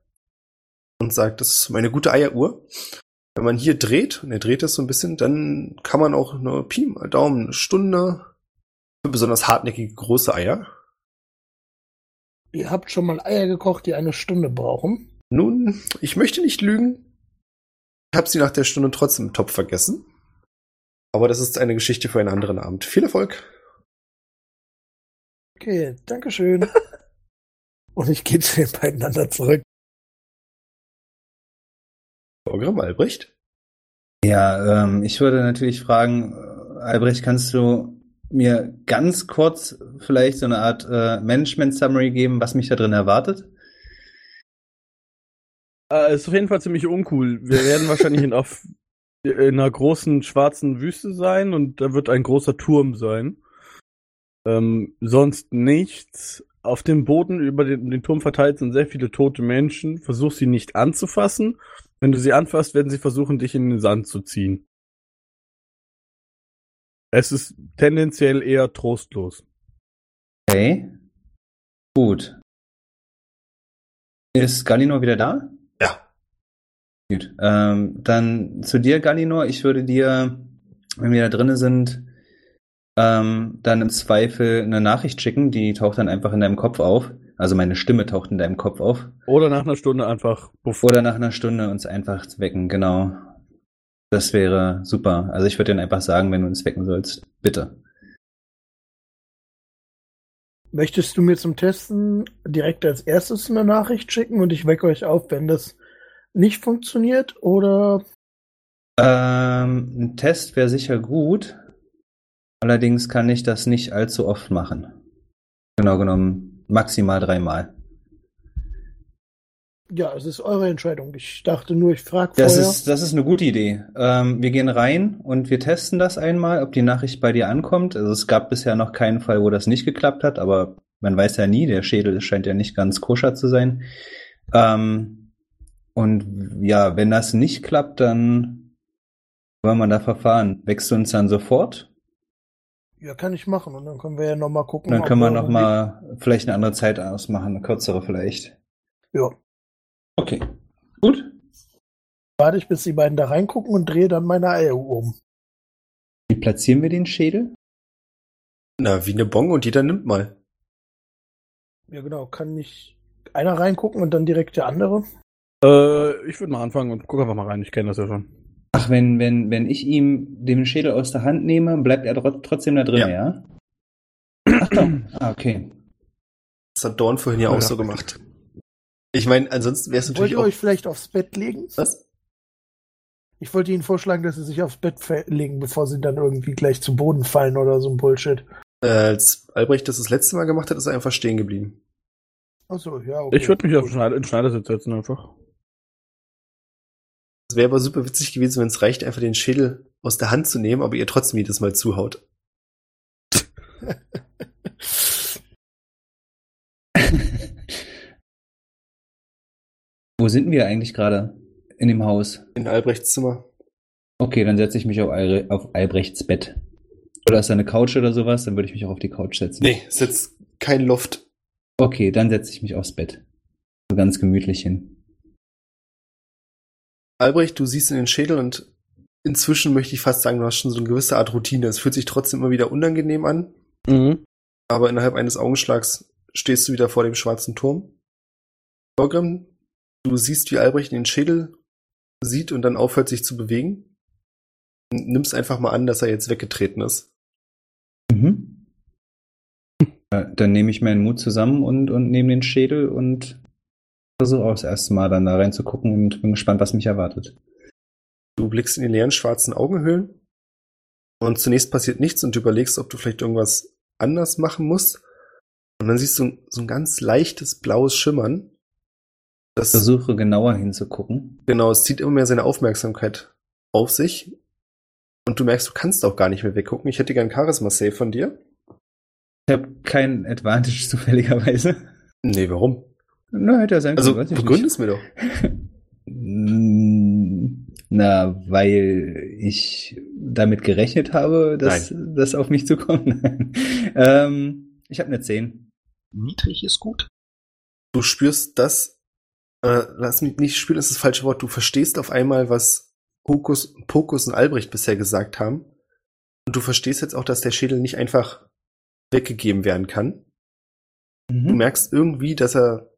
Und sagt, das ist meine gute Eieruhr. Wenn man hier dreht, und er dreht das so ein bisschen, dann kann man auch eine Pi mal Daumen, eine Stunde für besonders hartnäckige große Eier. Ihr habt schon mal Eier gekocht, die eine Stunde brauchen. Nun, ich möchte nicht lügen. Ich habe sie nach der Stunde trotzdem im Topf vergessen. Aber das ist eine Geschichte für einen anderen Abend. Viel Erfolg. Okay, Dankeschön. Und ich gehe zu den beieinander zurück. Programm Albrecht. Ja, ähm, ich würde natürlich fragen, äh, Albrecht, kannst du mir ganz kurz vielleicht so eine Art äh, Management-Summary geben, was mich da drin erwartet? Äh, ist auf jeden Fall ziemlich uncool. Wir werden wahrscheinlich in, auf, in einer großen schwarzen Wüste sein und da wird ein großer Turm sein. Ähm, sonst nichts. Auf dem Boden über den, den Turm verteilt sind sehr viele tote Menschen. Versuch sie nicht anzufassen. Wenn du sie anfasst, werden sie versuchen, dich in den Sand zu ziehen. Es ist tendenziell eher trostlos. Okay. Gut. Ist Galinor wieder da? Gut. Ähm, dann zu dir, Galinor. Ich würde dir, wenn wir da drinnen sind, ähm, dann im Zweifel eine Nachricht schicken, die taucht dann einfach in deinem Kopf auf. Also meine Stimme taucht in deinem Kopf auf. Oder nach einer Stunde einfach puff. Oder nach einer Stunde uns einfach wecken, genau. Das wäre super. Also ich würde dir einfach sagen, wenn du uns wecken sollst. Bitte. Möchtest du mir zum Testen direkt als erstes eine Nachricht schicken und ich wecke euch auf, wenn das nicht funktioniert? Oder Ähm, ein Test wäre sicher gut. Allerdings kann ich das nicht allzu oft machen. Genau genommen maximal dreimal. ja, es ist eure Entscheidung. Ich dachte nur, ich frage Das vorher. ist, das ist eine gute Idee. Ähm, wir gehen rein und wir testen das einmal, ob die Nachricht bei dir ankommt. Also es gab bisher noch keinen Fall, wo das nicht geklappt hat, aber man weiß ja nie, der Schädel scheint ja nicht ganz koscher zu sein. Ähm, und ja, wenn das nicht klappt, dann wollen wir da verfahren. Wächst du uns dann sofort? ja, kann ich machen. Und dann können wir ja nochmal gucken. Dann können wir irgendwie- noch mal vielleicht eine andere Zeit ausmachen, eine kürzere vielleicht. Ja. Okay. Gut. Warte ich, bis die beiden da reingucken und drehe dann meine Eier um. Wie platzieren wir den Schädel? Na, wie eine Bong und jeder nimmt mal. Ja, genau. Kann nicht einer reingucken und dann direkt der andere? Äh, ich würde mal anfangen und guck einfach mal rein. Ich kenne das ja schon. Ach, wenn, wenn, wenn ich ihm den Schädel aus der Hand nehme, bleibt er tro- trotzdem da drin, Ja. ja? Ach doch. Ah, okay. Das hat Dorn vorhin ja Ja. auch so gemacht. Ich meine, ansonsten wäre es Wollt natürlich ihr auch. euch vielleicht aufs Bett legen? Was? Ich wollte Ihnen vorschlagen, dass Sie sich aufs Bett legen, bevor Sie dann irgendwie gleich zu Boden fallen oder so ein Bullshit. Äh, als Albrecht das das letzte Mal gemacht hat, ist er einfach stehen geblieben. Achso, ja, okay. Ich würde mich auf in Schneidersitz setzen einfach. Es wäre aber super witzig gewesen, wenn es reicht, einfach den Schädel aus der Hand zu nehmen, aber ihr trotzdem jedes Mal zuhaut. Wo sind wir eigentlich gerade? In dem Haus. In Albrechts Zimmer. Okay, dann setze ich mich auf, Al auf Albrechts Bett. Oder ist da eine Couch oder sowas? Dann würde ich mich auch auf die Couch setzen. Nee, ist jetzt kein Loft. Okay, dann setze ich mich aufs Bett. So ganz gemütlich hin. Albrecht, du siehst in den Schädel und inzwischen möchte ich fast sagen, du hast schon so eine gewisse Art Routine. Es fühlt sich trotzdem immer wieder unangenehm an, Mhm. aber innerhalb eines Augenschlags stehst du wieder vor dem schwarzen Turm. Torgrim, du siehst, wie Albrecht in den Schädel sieht und dann aufhört, sich zu bewegen. Und nimmst einfach mal an, dass er jetzt weggetreten ist. Mhm. Äh, Dann nehme ich meinen Mut zusammen und, und nehme den Schädel und versuche auch das erste Mal dann da reinzugucken und bin gespannt, was mich erwartet. Du blickst in die leeren schwarzen Augenhöhlen und zunächst passiert nichts und du überlegst, ob du vielleicht irgendwas anders machen musst. Und dann siehst du so ein ganz leichtes blaues Schimmern. Das, Versuche genauer hinzugucken. genau, es zieht immer mehr seine Aufmerksamkeit auf sich. Und du merkst, du kannst auch gar nicht mehr weggucken. Ich hätte gern Charisma-Save von dir. Ich habe kein Advantage zufälligerweise. Nee, warum? Na, hätte ja sein Also, können, ich begründe es mir doch. Na, weil ich damit gerechnet habe, dass das auf mich zukommt. ähm, ich habe eine 10. Niedrig ist gut. Du spürst das, äh, lass mich nicht spüren, das ist das falsche Wort. Du verstehst auf einmal, was Hokus, Pokus und Albrecht bisher gesagt haben. Und du verstehst jetzt auch, dass der Schädel nicht einfach weggegeben werden kann. Du Mhm. merkst irgendwie, dass er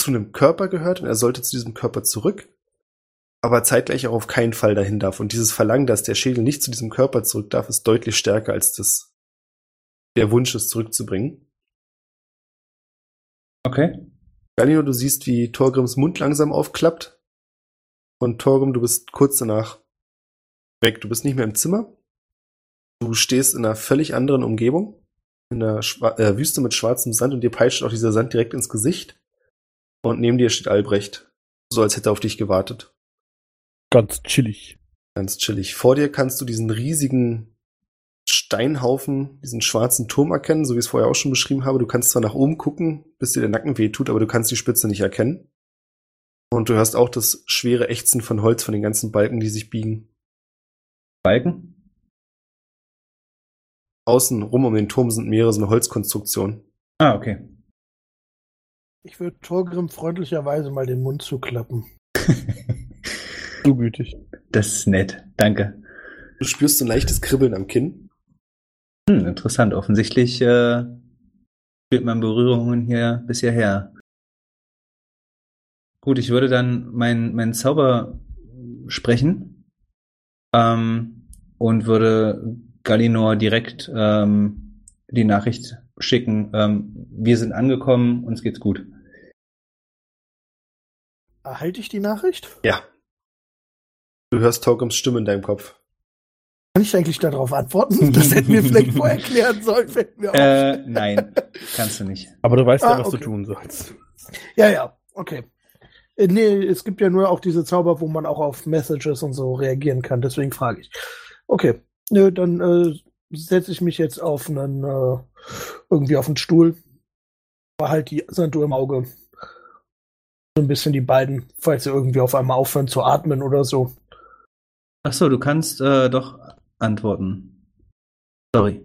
zu einem Körper gehört und er sollte zu diesem Körper zurück, aber zeitgleich auch auf keinen Fall dahin darf. Und dieses Verlangen, dass der Schädel nicht zu diesem Körper zurück darf, ist deutlich stärker als das, der Wunsch, es zurückzubringen. Okay. Galino, du siehst, wie Torgrims Mund langsam aufklappt. Und Torgrim, du bist kurz danach weg. Du bist nicht mehr im Zimmer. Du stehst in einer völlig anderen Umgebung. In einer Schwa äh, Wüste mit schwarzem Sand und dir peitscht auch dieser Sand direkt ins Gesicht. Und neben dir steht Albrecht. So als hätte er auf dich gewartet. Ganz chillig. Ganz chillig. Vor dir kannst du diesen riesigen Steinhaufen, diesen schwarzen Turm erkennen, so wie ich es vorher auch schon beschrieben habe. Du kannst zwar nach oben gucken, bis dir der Nacken weh tut, aber du kannst die Spitze nicht erkennen. Und du hörst auch das schwere Ächzen von Holz von den ganzen Balken, die sich biegen. Balken? Außen rum um den Turm sind mehrere so eine Holzkonstruktion. Ah, okay. Ich würde Torgrim freundlicherweise mal den Mund zuklappen. So gütig. das ist nett. Danke. Du spürst so ein leichtes Kribbeln am Kinn. Hm, interessant. Offensichtlich äh, spürt man Berührungen hier bis hierher. Gut, ich würde dann meinen mein Zauber sprechen ähm, und würde Galinor direkt ähm, die Nachricht schicken. Ähm, wir sind angekommen, uns geht's gut. Erhalte ich die Nachricht? Ja. Du hörst Torgrims Stimme in deinem Kopf. Kann ich eigentlich darauf antworten? Das hätten wir vielleicht vorher klären sollen, fällt mir auf. Äh, nein, kannst du nicht. Aber du weißt Ah, ja, was okay. du tun sollst. Ja, ja, okay. Äh, Nee, es gibt ja nur auch diese Zauber, wo man auch auf Messages und so reagieren kann, deswegen frage ich. Okay, nö, dann äh, setze ich mich jetzt auf einen, äh, irgendwie auf einen Stuhl, behalt die Sanduhr im Auge. So ein bisschen die beiden, falls sie irgendwie auf einmal aufhören zu atmen oder so. Ach so, du kannst äh, doch antworten. Sorry.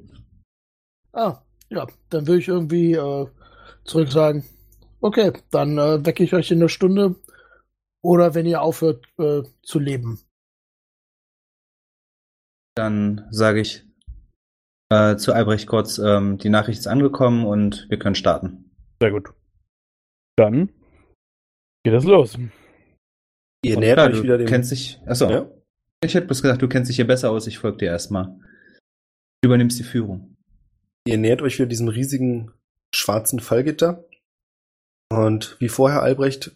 Ah, ja, dann will ich irgendwie äh, zurück sagen, okay, dann äh, wecke ich euch in einer Stunde oder wenn ihr aufhört äh, zu leben. Dann sage ich äh, zu Albrecht kurz, ähm, die Nachricht ist angekommen und wir können starten. Sehr gut. Dann geht das los. Ihr euch du wieder dem. kennst dich. Achso, Ja? ich hätte bloß gesagt, du kennst dich hier besser aus, ich folge dir erstmal. Du übernimmst die Führung. Ihr nähert euch wieder diesem riesigen schwarzen Fallgitter. Und wie vorher, Albrecht,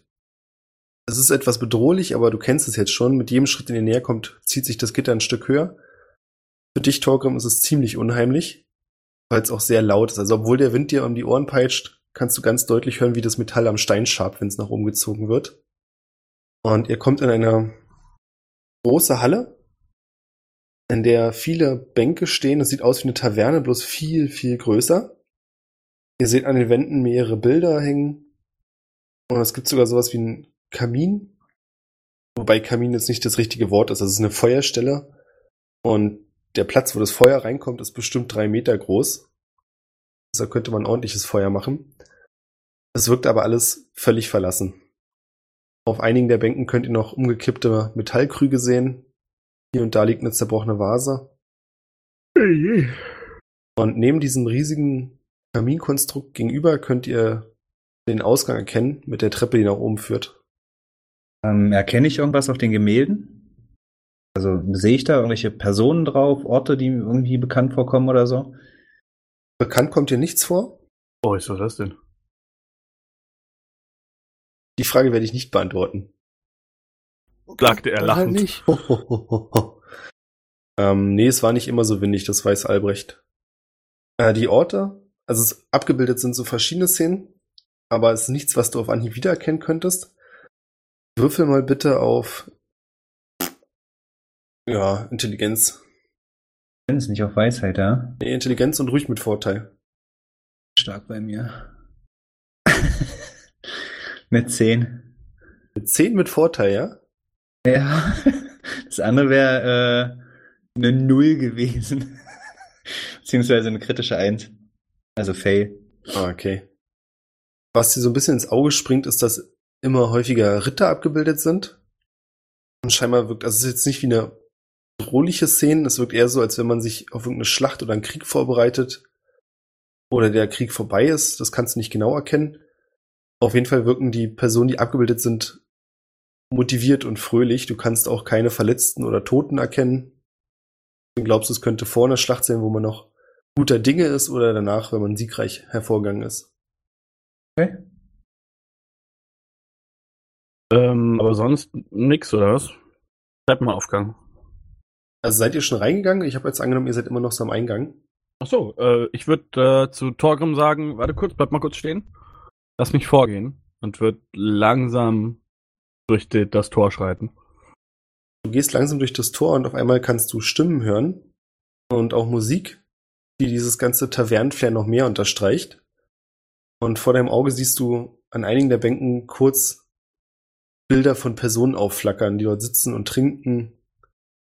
es ist etwas bedrohlich, aber du kennst es jetzt schon. Mit jedem Schritt, den ihr näher kommt, zieht sich das Gitter ein Stück höher. Für dich, Torgrim, ist es ziemlich unheimlich, weil es auch sehr laut ist. Also obwohl der Wind dir um die Ohren peitscht, kannst du ganz deutlich hören, wie das Metall am Stein schabt, wenn es nach oben gezogen wird. Und ihr kommt in eine große Halle, in der viele Bänke stehen. Es sieht aus wie eine Taverne, bloß viel, viel größer. Ihr seht an den Wänden mehrere Bilder hängen. Und es gibt sogar sowas wie einen Kamin. Wobei Kamin jetzt nicht das richtige Wort ist. Das ist eine Feuerstelle. Und der Platz, wo das Feuer reinkommt, ist bestimmt drei Meter groß. Da könnte man ordentliches Feuer machen. Es wirkt aber alles völlig verlassen. Auf einigen der Bänken könnt ihr noch umgekippte Metallkrüge sehen. Hier und da liegt eine zerbrochene Vase. Und neben diesem riesigen Kaminkonstrukt gegenüber könnt ihr den Ausgang erkennen mit der Treppe, die nach oben führt. Ähm, erkenne ich irgendwas auf den Gemälden? Also sehe ich da irgendwelche Personen drauf, Orte, die mir irgendwie bekannt vorkommen oder so? Bekannt kommt dir nichts vor. Oh, ist das denn? Die Frage werde ich nicht beantworten. Sagte er halt lachend. nicht. ähm, nee, es war nicht immer so windig, das weiß Albrecht. Äh, die Orte, also es, abgebildet sind so verschiedene Szenen, aber es ist nichts, was du auf Anhieb wiedererkennen könntest. Würfel mal bitte auf ja, Intelligenz. Wenn es nicht auf Weisheit, ja? Nee, Intelligenz und ruhig mit Vorteil. Stark bei mir. Mit 10. Mit 10 mit Vorteil, ja? Ja. Das andere wäre äh, eine Null gewesen. Beziehungsweise eine kritische Eins. Also Fail. Ah, okay. Was dir so ein bisschen ins Auge springt, ist, dass immer häufiger Ritter abgebildet sind. Und scheinbar wirkt, also es ist jetzt nicht wie eine bedrohliche Szene, es wirkt eher so, als wenn man sich auf irgendeine Schlacht oder einen Krieg vorbereitet. Oder der Krieg vorbei ist, das kannst du nicht genau erkennen. Auf jeden Fall wirken die Personen, die abgebildet sind, motiviert und fröhlich. Du kannst auch keine Verletzten oder Toten erkennen. Du glaubst, es könnte vor einer Schlacht sein, wo man noch guter Dinge ist oder danach, wenn man siegreich hervorgegangen ist. Okay. Ähm, aber sonst nix, oder was? Treppenaufgang. Also seid ihr schon reingegangen? Ich habe jetzt angenommen, ihr seid immer noch so am Eingang. Ach so, äh, ich würde äh, zu Torgrim sagen, warte kurz, bleib mal kurz stehen. Lass mich vorgehen und wird langsam durch die, das Tor schreiten. Du gehst langsam durch das Tor und auf einmal kannst du Stimmen hören und auch Musik, die dieses ganze Tavernenflair noch mehr unterstreicht. Und vor deinem Auge siehst du an einigen der Bänken kurz Bilder von Personen aufflackern, die dort sitzen und trinken,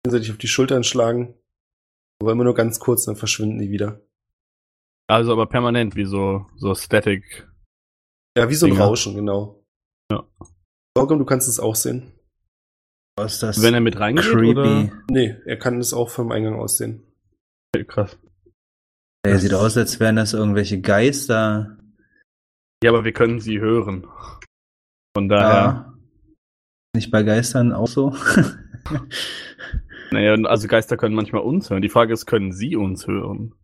gegenseitig auf die Schultern schlagen, aber immer nur ganz kurz, dann verschwinden die wieder. Also aber permanent, wie so, so Static. Ja, wie so ein Dinger. Rauschen, genau. Ja. Sorghum, du kannst es auch sehen. Was ist das? Wenn er mit reingeht, creepy. oder? Nee, er kann es auch vom Eingang aus sehen. Okay, krass. Er sieht aus, als wären das irgendwelche Geister. Ja, aber wir können sie hören. Von daher, Ja. Nicht bei Geistern auch so? naja, also Geister können manchmal uns hören. Die Frage ist, können sie uns hören?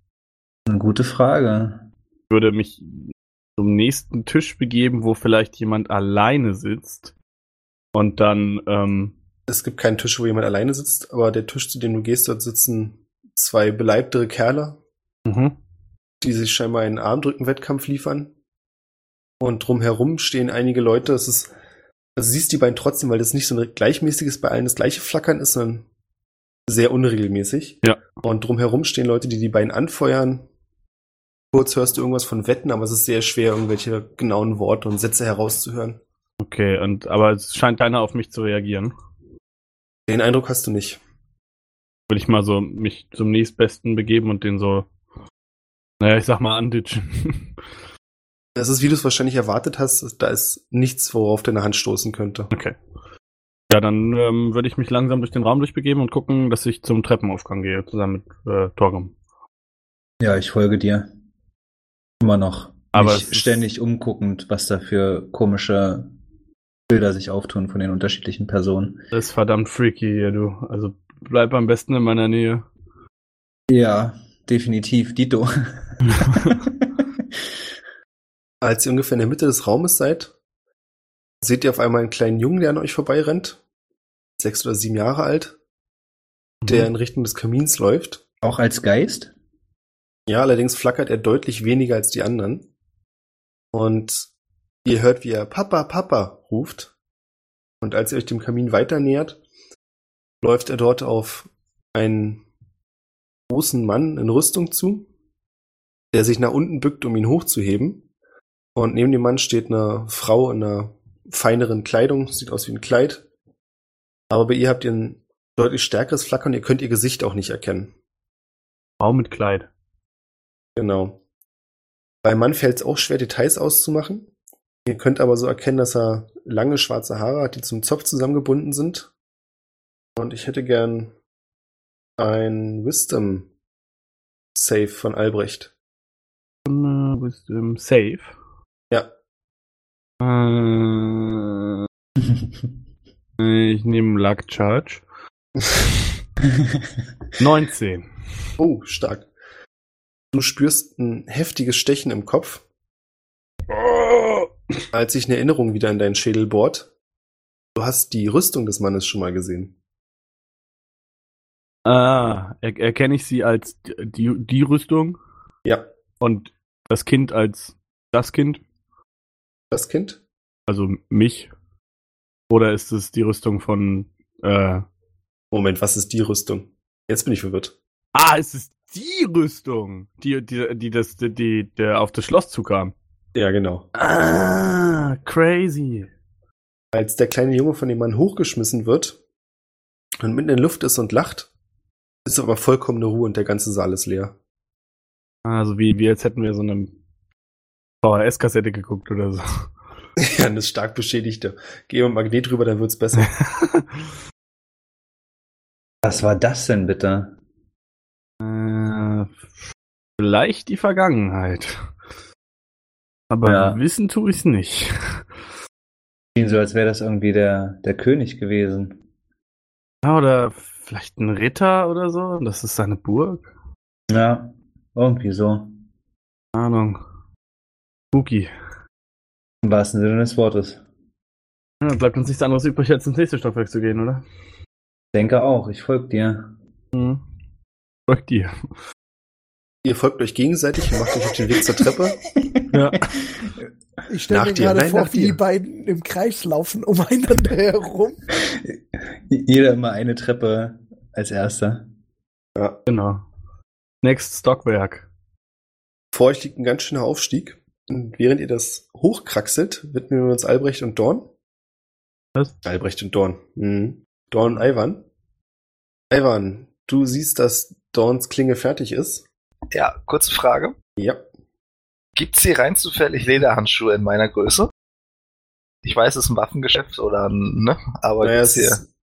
Eine gute Frage. Ich würde mich zum nächsten Tisch begeben, wo vielleicht jemand alleine sitzt. Und dann, ähm, Es gibt keinen Tisch, wo jemand alleine sitzt, aber der Tisch, zu dem du gehst, dort sitzen zwei beleibtere Kerle, mhm. die sich scheinbar einen Armdrücken-Wettkampf liefern. Und drumherum stehen einige Leute. Es ist, also du siehst die beiden trotzdem, weil das nicht so ein gleichmäßiges bei allen das gleiche Flackern ist, sondern sehr unregelmäßig. Ja. Und drumherum stehen Leute, die die beiden anfeuern. Kurz hörst du irgendwas von Wetten, aber es ist sehr schwer, irgendwelche genauen Worte und Sätze herauszuhören. okay, und aber es scheint keiner auf mich zu reagieren. Den Eindruck hast du nicht. Will ich mal so mich zum nächstbesten begeben und den so, naja, ich sag mal, anditschen. Das ist, wie du es wahrscheinlich erwartet hast, da ist nichts, worauf deine Hand stoßen könnte. Okay. Ja, dann ähm, würde ich mich langsam durch den Raum durchbegeben und gucken, dass ich zum Treppenaufgang gehe, zusammen mit äh, Torgum. Ja, ich folge dir. Immer noch. Aber Mich ständig umguckend, was da für komische Bilder sich auftun von den unterschiedlichen Personen. Das ist verdammt freaky hier, du. Also bleib am besten in meiner Nähe. Ja, definitiv. Dito. Als ihr ungefähr in der Mitte des Raumes seid, seht ihr auf einmal einen kleinen Jungen, der an euch vorbeirennt. Sechs oder sieben Jahre alt, der in Richtung des Kamins läuft. Auch als Geist? Ja, allerdings flackert er deutlich weniger als die anderen. Und ihr hört, wie er Papa, Papa ruft. Und als ihr euch dem Kamin weiter nähert, läuft er dort auf einen großen Mann in Rüstung zu, der sich nach unten bückt, um ihn hochzuheben. Und neben dem Mann steht eine Frau in einer feineren Kleidung, sieht aus wie ein Kleid. Aber bei ihr habt ihr ein deutlich stärkeres Flackern, ihr könnt ihr Gesicht auch nicht erkennen. Frau mit Kleid. Genau. Beim Mann fällt es auch schwer, Details auszumachen. Ihr könnt aber so erkennen, dass er lange schwarze Haare hat, die zum Zopf zusammengebunden sind. Und ich hätte gern ein Wisdom Save von Albrecht. Äh, Wisdom Safe. Ja. Äh, ich nehme Luck Charge. 19. oh, stark. Du spürst ein heftiges Stechen im Kopf als sich eine Erinnerung wieder in deinen Schädel bohrt. Du hast die Rüstung des Mannes schon mal gesehen. Ah, er, erkenne ich sie als die, die Rüstung Ja, und das Kind als das Kind, das Kind? also mich? Oder ist es die Rüstung von äh, Moment, was ist die Rüstung? Jetzt bin ich verwirrt. Ah, es ist die Rüstung, die, die, die, das, die, die, der auf das Schloss zukam. Ja, genau. Ah, crazy. Als der kleine Junge von dem Mann hochgeschmissen wird und mitten in der Luft ist und lacht, ist aber vollkommene Ruhe und der ganze Saal ist leer. Also wie, wie als hätten wir so eine VHS-Kassette geguckt oder so. Ja, das ist stark beschädigte. Geh mal Magnet rüber, dann wird's besser. Was war das denn bitte? äh, vielleicht die Vergangenheit. Aber Ja. wissen tue ich's nicht. Schien so, als wäre das irgendwie der, der König gewesen. Ja, oder vielleicht ein Ritter oder so. Das ist seine Burg. Ja, irgendwie so. Keine Ahnung. Spooky. Im wahrsten Sinne des Wortes. Ja, bleibt uns nichts anderes übrig, als ins nächste Stockwerk zu gehen, oder? Denke auch, ich folge dir. Mhm. Folgt dir. Ihr folgt euch gegenseitig und macht euch auf den Weg zur Treppe. Ja. Ich stelle mir gerade nein, vor, wie die beiden im Kreis laufen umeinander herum. Jeder immer eine Treppe als erster. Ja. Genau. Next Stockwerk. Vor euch liegt ein ganz schöner Aufstieg. Und während ihr das hochkraxelt, widmen wir uns Albrecht und Dorn. Was? Albrecht und Dorn. Mhm. Dorn und Ivan. Ivan, du siehst, dass Dorns Klinge fertig ist. Ja, kurze Frage. Ja. Gibt's hier rein zufällig Lederhandschuhe in meiner Größe? Ich weiß, es ist ein Waffengeschäft oder ein, ne? Aber naja, gibt's es hier, ist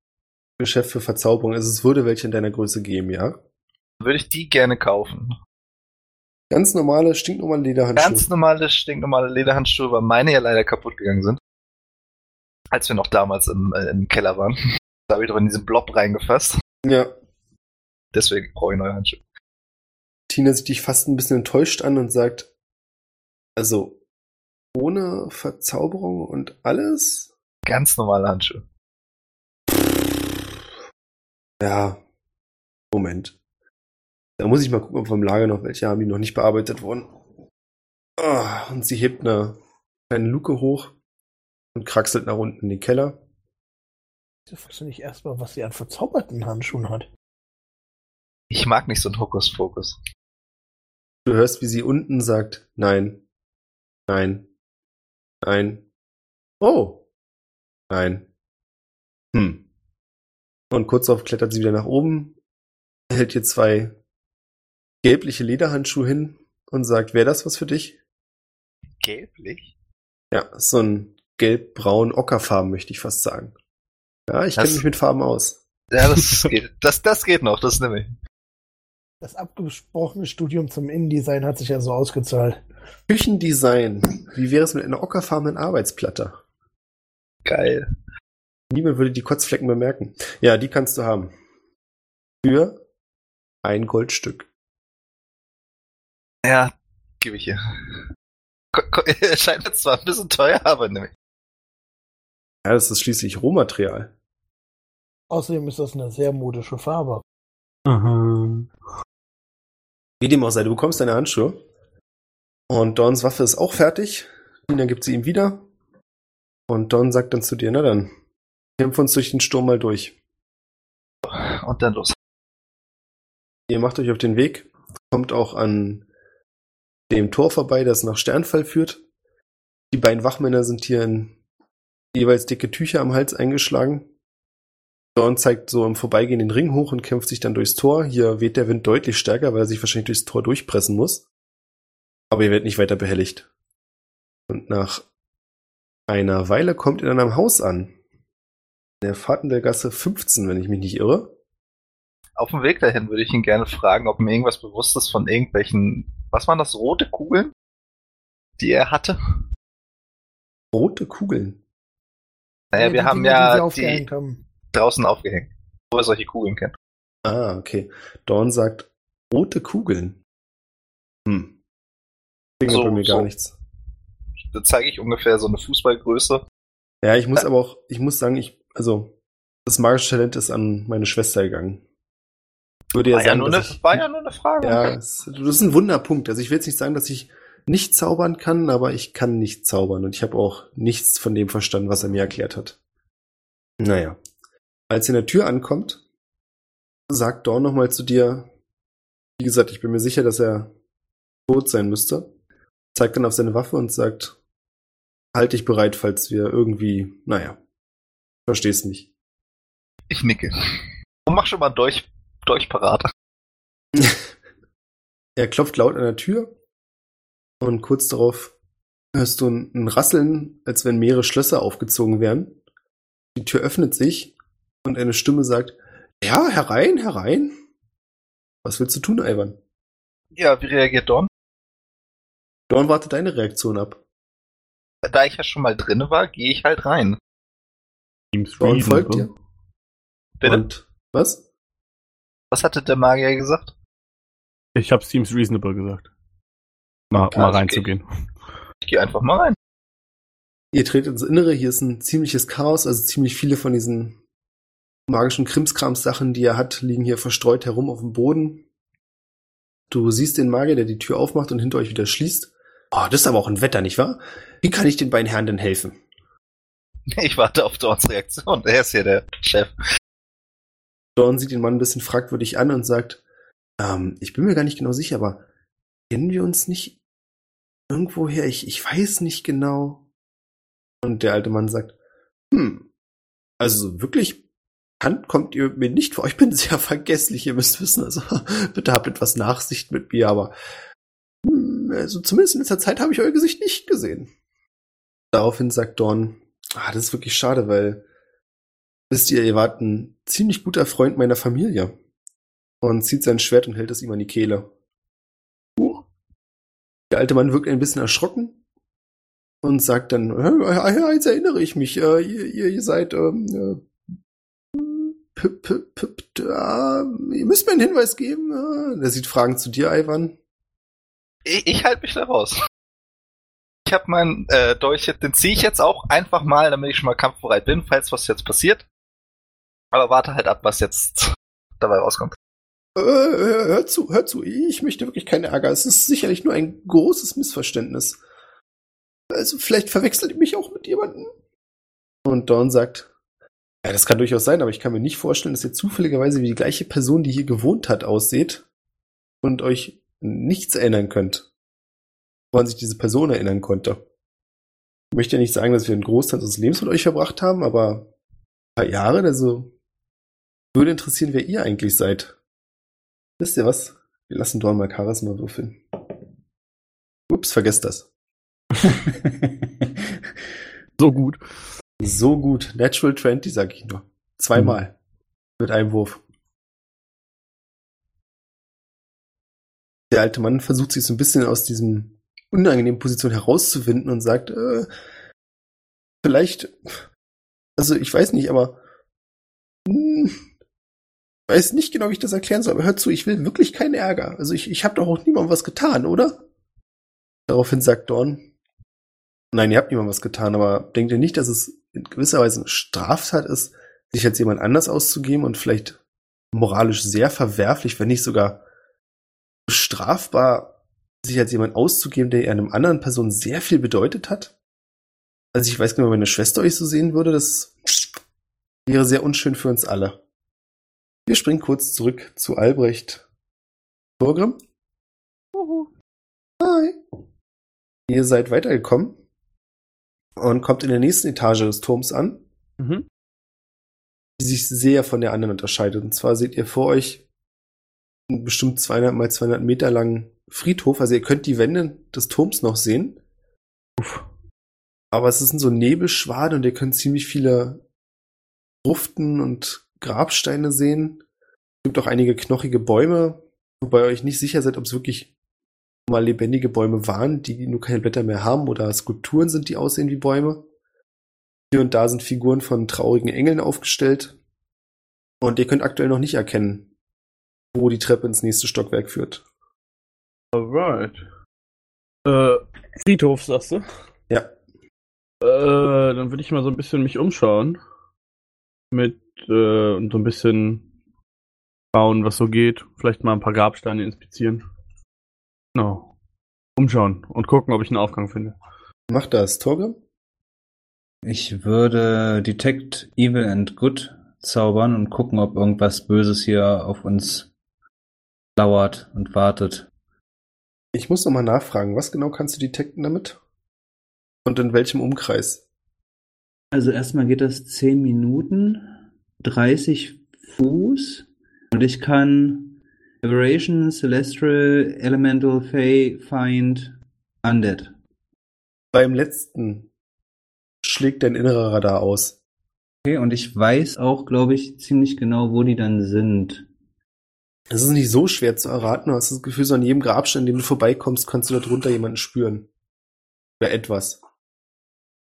Geschäft für Verzauberung. Also es würde welche in deiner Größe geben, ja. würde ich die gerne kaufen. Ganz normale, stinknormale Lederhandschuhe. Ganz normale, stinknormale Lederhandschuhe, weil meine ja leider kaputt gegangen sind. Als wir noch damals im, äh, im Keller waren. Da habe ich doch in diesen Blob reingefasst. ja. Deswegen brauche ich neue Handschuhe. Tina sieht dich fast ein bisschen enttäuscht an und sagt, also ohne Verzauberung und alles? Ganz normale Handschuhe. Ja. Moment. Da muss ich mal gucken, ob wir im Lager noch welche haben, die noch nicht bearbeitet wurden. Ah, und sie hebt eine kleine Luke hoch und kraxelt nach unten in den Keller. Ich fragst du nicht erstmal, was sie an verzauberten Handschuhen hat. Ich mag nicht so einen Hokuspokus. Du hörst, wie sie unten sagt, nein, nein, nein, oh, nein, hm. Und kurz darauf klettert sie wieder nach oben, hält dir zwei gelbliche Lederhandschuhe hin und sagt, wäre das was für dich? Gelblich? Ja, so ein gelb-braun Ockerfarben, möchte ich fast sagen. Ja, ich kenne mich mit Farben aus. Ja, das geht. Das, das geht noch, das nehme ich. Das abgesprochene Studium zum InDesign hat sich ja so ausgezahlt. Küchendesign. Wie wäre es mit einer ockerfarbenen Arbeitsplatte? Geil. Niemand würde die Kotzflecken bemerken. Ja, die kannst du haben. Für ein Goldstück. Ja, gebe ich hier. Erscheint jetzt zwar ein bisschen teuer, aber nehme ich. Ja, das ist schließlich Rohmaterial. Außerdem ist das eine sehr modische Farbe. Aha. Wie dem auch sei, du bekommst deine Handschuhe. Und Dons Waffe ist auch fertig. Tina gibt sie ihm wieder. Und Don sagt dann zu dir, na dann, kämpf uns durch den Sturm mal durch. Und dann los. Ihr macht euch auf den Weg, kommt auch an dem Tor vorbei, das nach Sternfall führt. Die beiden Wachmänner sind hier in jeweils dicke Tücher am Hals eingeschlagen. Dorn zeigt so im Vorbeigehen den Ring hoch und kämpft sich dann durchs Tor. Hier weht der Wind deutlich stärker, weil er sich wahrscheinlich durchs Tor durchpressen muss. Aber ihr werdet nicht weiter behelligt. Und nach einer Weile kommt ihr dann am Haus an. In der Fahrtenbergasse 15, wenn ich mich nicht irre. Auf dem Weg dahin würde ich ihn gerne fragen, ob mir irgendwas bewusst ist von irgendwelchen, was waren das, rote Kugeln, die er hatte? Rote Kugeln. Naja, Die wir haben Dinger, die ja die aufgehängt haben. draußen aufgehängt, wo wir solche Kugeln kennen. Ah, okay. Dawn sagt rote Kugeln. Hm. Klingt So- bei mir so. gar nichts. da zeige ich ungefähr so eine Fußballgröße. Ja, ich muss aber auch, ich muss sagen, ich, also, das magische Talent ist an meine Schwester gegangen. Würde ja War ja, sagen, nur dass eine, ich, war ja nur eine Frage. ja, das ist ein Wunderpunkt. Also ich will jetzt nicht sagen, dass ich nicht zaubern kann, aber ich kann nicht zaubern und ich habe auch nichts von dem verstanden, was er mir erklärt hat. Naja. Als ihr in der Tür ankommt, sagt Dawn nochmal zu dir, wie gesagt, ich bin mir sicher, dass er tot sein müsste. Zeigt dann auf seine Waffe und sagt, halt dich bereit, falls wir irgendwie, naja, verstehst nicht. Ich nicke. Und mach schon mal durch, durchparat. Er klopft laut an der Tür und kurz darauf hörst du ein, Rasseln, als wenn mehrere Schlösser aufgezogen wären. Die Tür öffnet sich und eine Stimme sagt, ja, herein, herein. Was willst du tun, Ivan? Ja, wie reagiert Don? Dorn wartet deine Reaktion ab. Da ich ja schon mal drinne war, gehe ich halt rein. Teams Dorn folgt dir. Bitte? Und was? Was hatte der Magier gesagt? Ich habe Seems reasonable gesagt. Mal, Ah, mal okay. reinzugehen. Ich gehe einfach mal rein. Ihr tretet ins Innere, hier ist ein ziemliches Chaos, also ziemlich viele von diesen magischen Krimskrams-Sachen, die er hat, liegen hier verstreut herum auf dem Boden. Du siehst den Magier, der die Tür aufmacht und hinter euch wieder schließt. Oh, das ist aber auch ein Wetter, nicht wahr? Wie kann ich den beiden Herren denn helfen? Ich warte auf Dorns Reaktion. Er ist hier der Chef. Dorn sieht den Mann ein bisschen fragwürdig an und sagt, ähm, ich bin mir gar nicht genau sicher, aber kennen wir uns nicht irgendwoher? Ich, ich weiß nicht genau. Und der alte Mann sagt, hm, also wirklich bekannt kommt ihr mir nicht vor. Ich bin sehr vergesslich, ihr müsst wissen. Also bitte habt etwas Nachsicht mit mir, aber hm, also zumindest in letzter Zeit habe ich euer Gesicht nicht gesehen. Daraufhin sagt Dorn, ah, das ist wirklich schade, weil wisst ihr, ihr wart ein ziemlich guter Freund meiner Familie. Und zieht sein Schwert und hält es ihm an die Kehle. Der alte Mann wirkt ein bisschen erschrocken und sagt dann, "Äh, äh, jetzt erinnere ich mich, äh, ihr, ihr, ihr seid, ähm, äh, p p p p äh, ihr müsst mir einen Hinweis geben. Er sieht Fragen zu dir, Ivan. Ich, ich halte mich da raus. Ich habe meinen äh, Dolch, den ziehe ich jetzt auch einfach mal, damit ich schon mal kampfbereit bin, falls was jetzt passiert. Aber warte halt ab, was jetzt dabei rauskommt. Äh, hör zu, hör zu, ich möchte wirklich keinen Ärger. Es ist sicherlich nur ein großes Missverständnis. Also vielleicht verwechselt ihr mich auch mit jemandem. Und Dawn sagt, ja, das kann durchaus sein, aber ich kann mir nicht vorstellen, dass ihr zufälligerweise wie die gleiche Person, die hier gewohnt hat, ausseht und euch nichts erinnern könnt, woran sich diese Person erinnern konnte. Ich möchte ja nicht sagen, dass wir einen Großteil unseres Lebens mit euch verbracht haben, aber ein paar Jahre, also würde interessieren, wer ihr eigentlich seid. Wisst ihr was? Wir lassen Dorn mal Charisma würfeln. Ups, vergesst das. So gut. So gut. Natural 20, sag ich nur. Zweimal. Mit einem Wurf. Der alte Mann versucht sich so ein bisschen aus diesem unangenehmen Position herauszuwinden und sagt, äh, vielleicht, also ich weiß nicht, aber hm, ich weiß nicht genau, wie ich das erklären soll, aber hört zu, ich will wirklich keinen Ärger. Also ich, ich habe doch auch niemandem was getan, oder? Daraufhin sagt Dorn, nein, ihr habt niemandem was getan, aber denkt ihr nicht, dass es in gewisser Weise eine Straftat ist, sich als jemand anders auszugeben und vielleicht moralisch sehr verwerflich, wenn nicht sogar strafbar, sich als jemand auszugeben, der einem anderen Person sehr viel bedeutet hat? Also ich weiß genau, wenn meine Schwester euch so sehen würde, das wäre sehr unschön für uns alle. Wir springen kurz zurück zu Albrecht. Torgrim? Hi. Ihr seid weitergekommen und kommt in der nächsten Etage des Turms an, Mhm. die sich sehr von der anderen unterscheidet. Und zwar seht ihr vor euch einen bestimmt 200 mal 200 Meter langen Friedhof. Also ihr könnt die Wände des Turms noch sehen. Uff. Aber es sind so Nebelschwaden und ihr könnt ziemlich viele Gruften und Grabsteine sehen. Es gibt auch einige knochige Bäume, wobei ihr euch nicht sicher seid, ob es wirklich mal lebendige Bäume waren, die nur keine Blätter mehr haben oder Skulpturen sind, die aussehen wie Bäume. Hier und da sind Figuren von traurigen Engeln aufgestellt. Und ihr könnt aktuell noch nicht erkennen, wo die Treppe ins nächste Stockwerk führt. Alright. Äh, Friedhof, sagst du? Ja. Äh, dann würde ich mal so ein bisschen mich umschauen. Mit, äh, und so ein bisschen schauen, was so geht. Vielleicht mal ein paar Grabsteine inspizieren. Genau. Umschauen und gucken, ob ich einen Aufgang finde. Mach das, Torge. Ich würde Detect Evil and Good zaubern und gucken, ob irgendwas Böses hier auf uns lauert und wartet. Ich muss nochmal nachfragen, was genau kannst du detekten damit? Und in welchem Umkreis? Also erstmal geht das 10 Minuten, 30 Fuß und ich kann Aberration, Celestial, Elemental, Fey, Find, Undead. Beim letzten schlägt dein innerer Radar aus. Okay, und ich weiß auch, glaube ich, ziemlich genau, wo die dann sind. Es ist nicht so schwer zu erraten. Du hast das Gefühl, so an jedem Grabstein, an dem du vorbeikommst, kannst du darunter jemanden spüren. Oder etwas.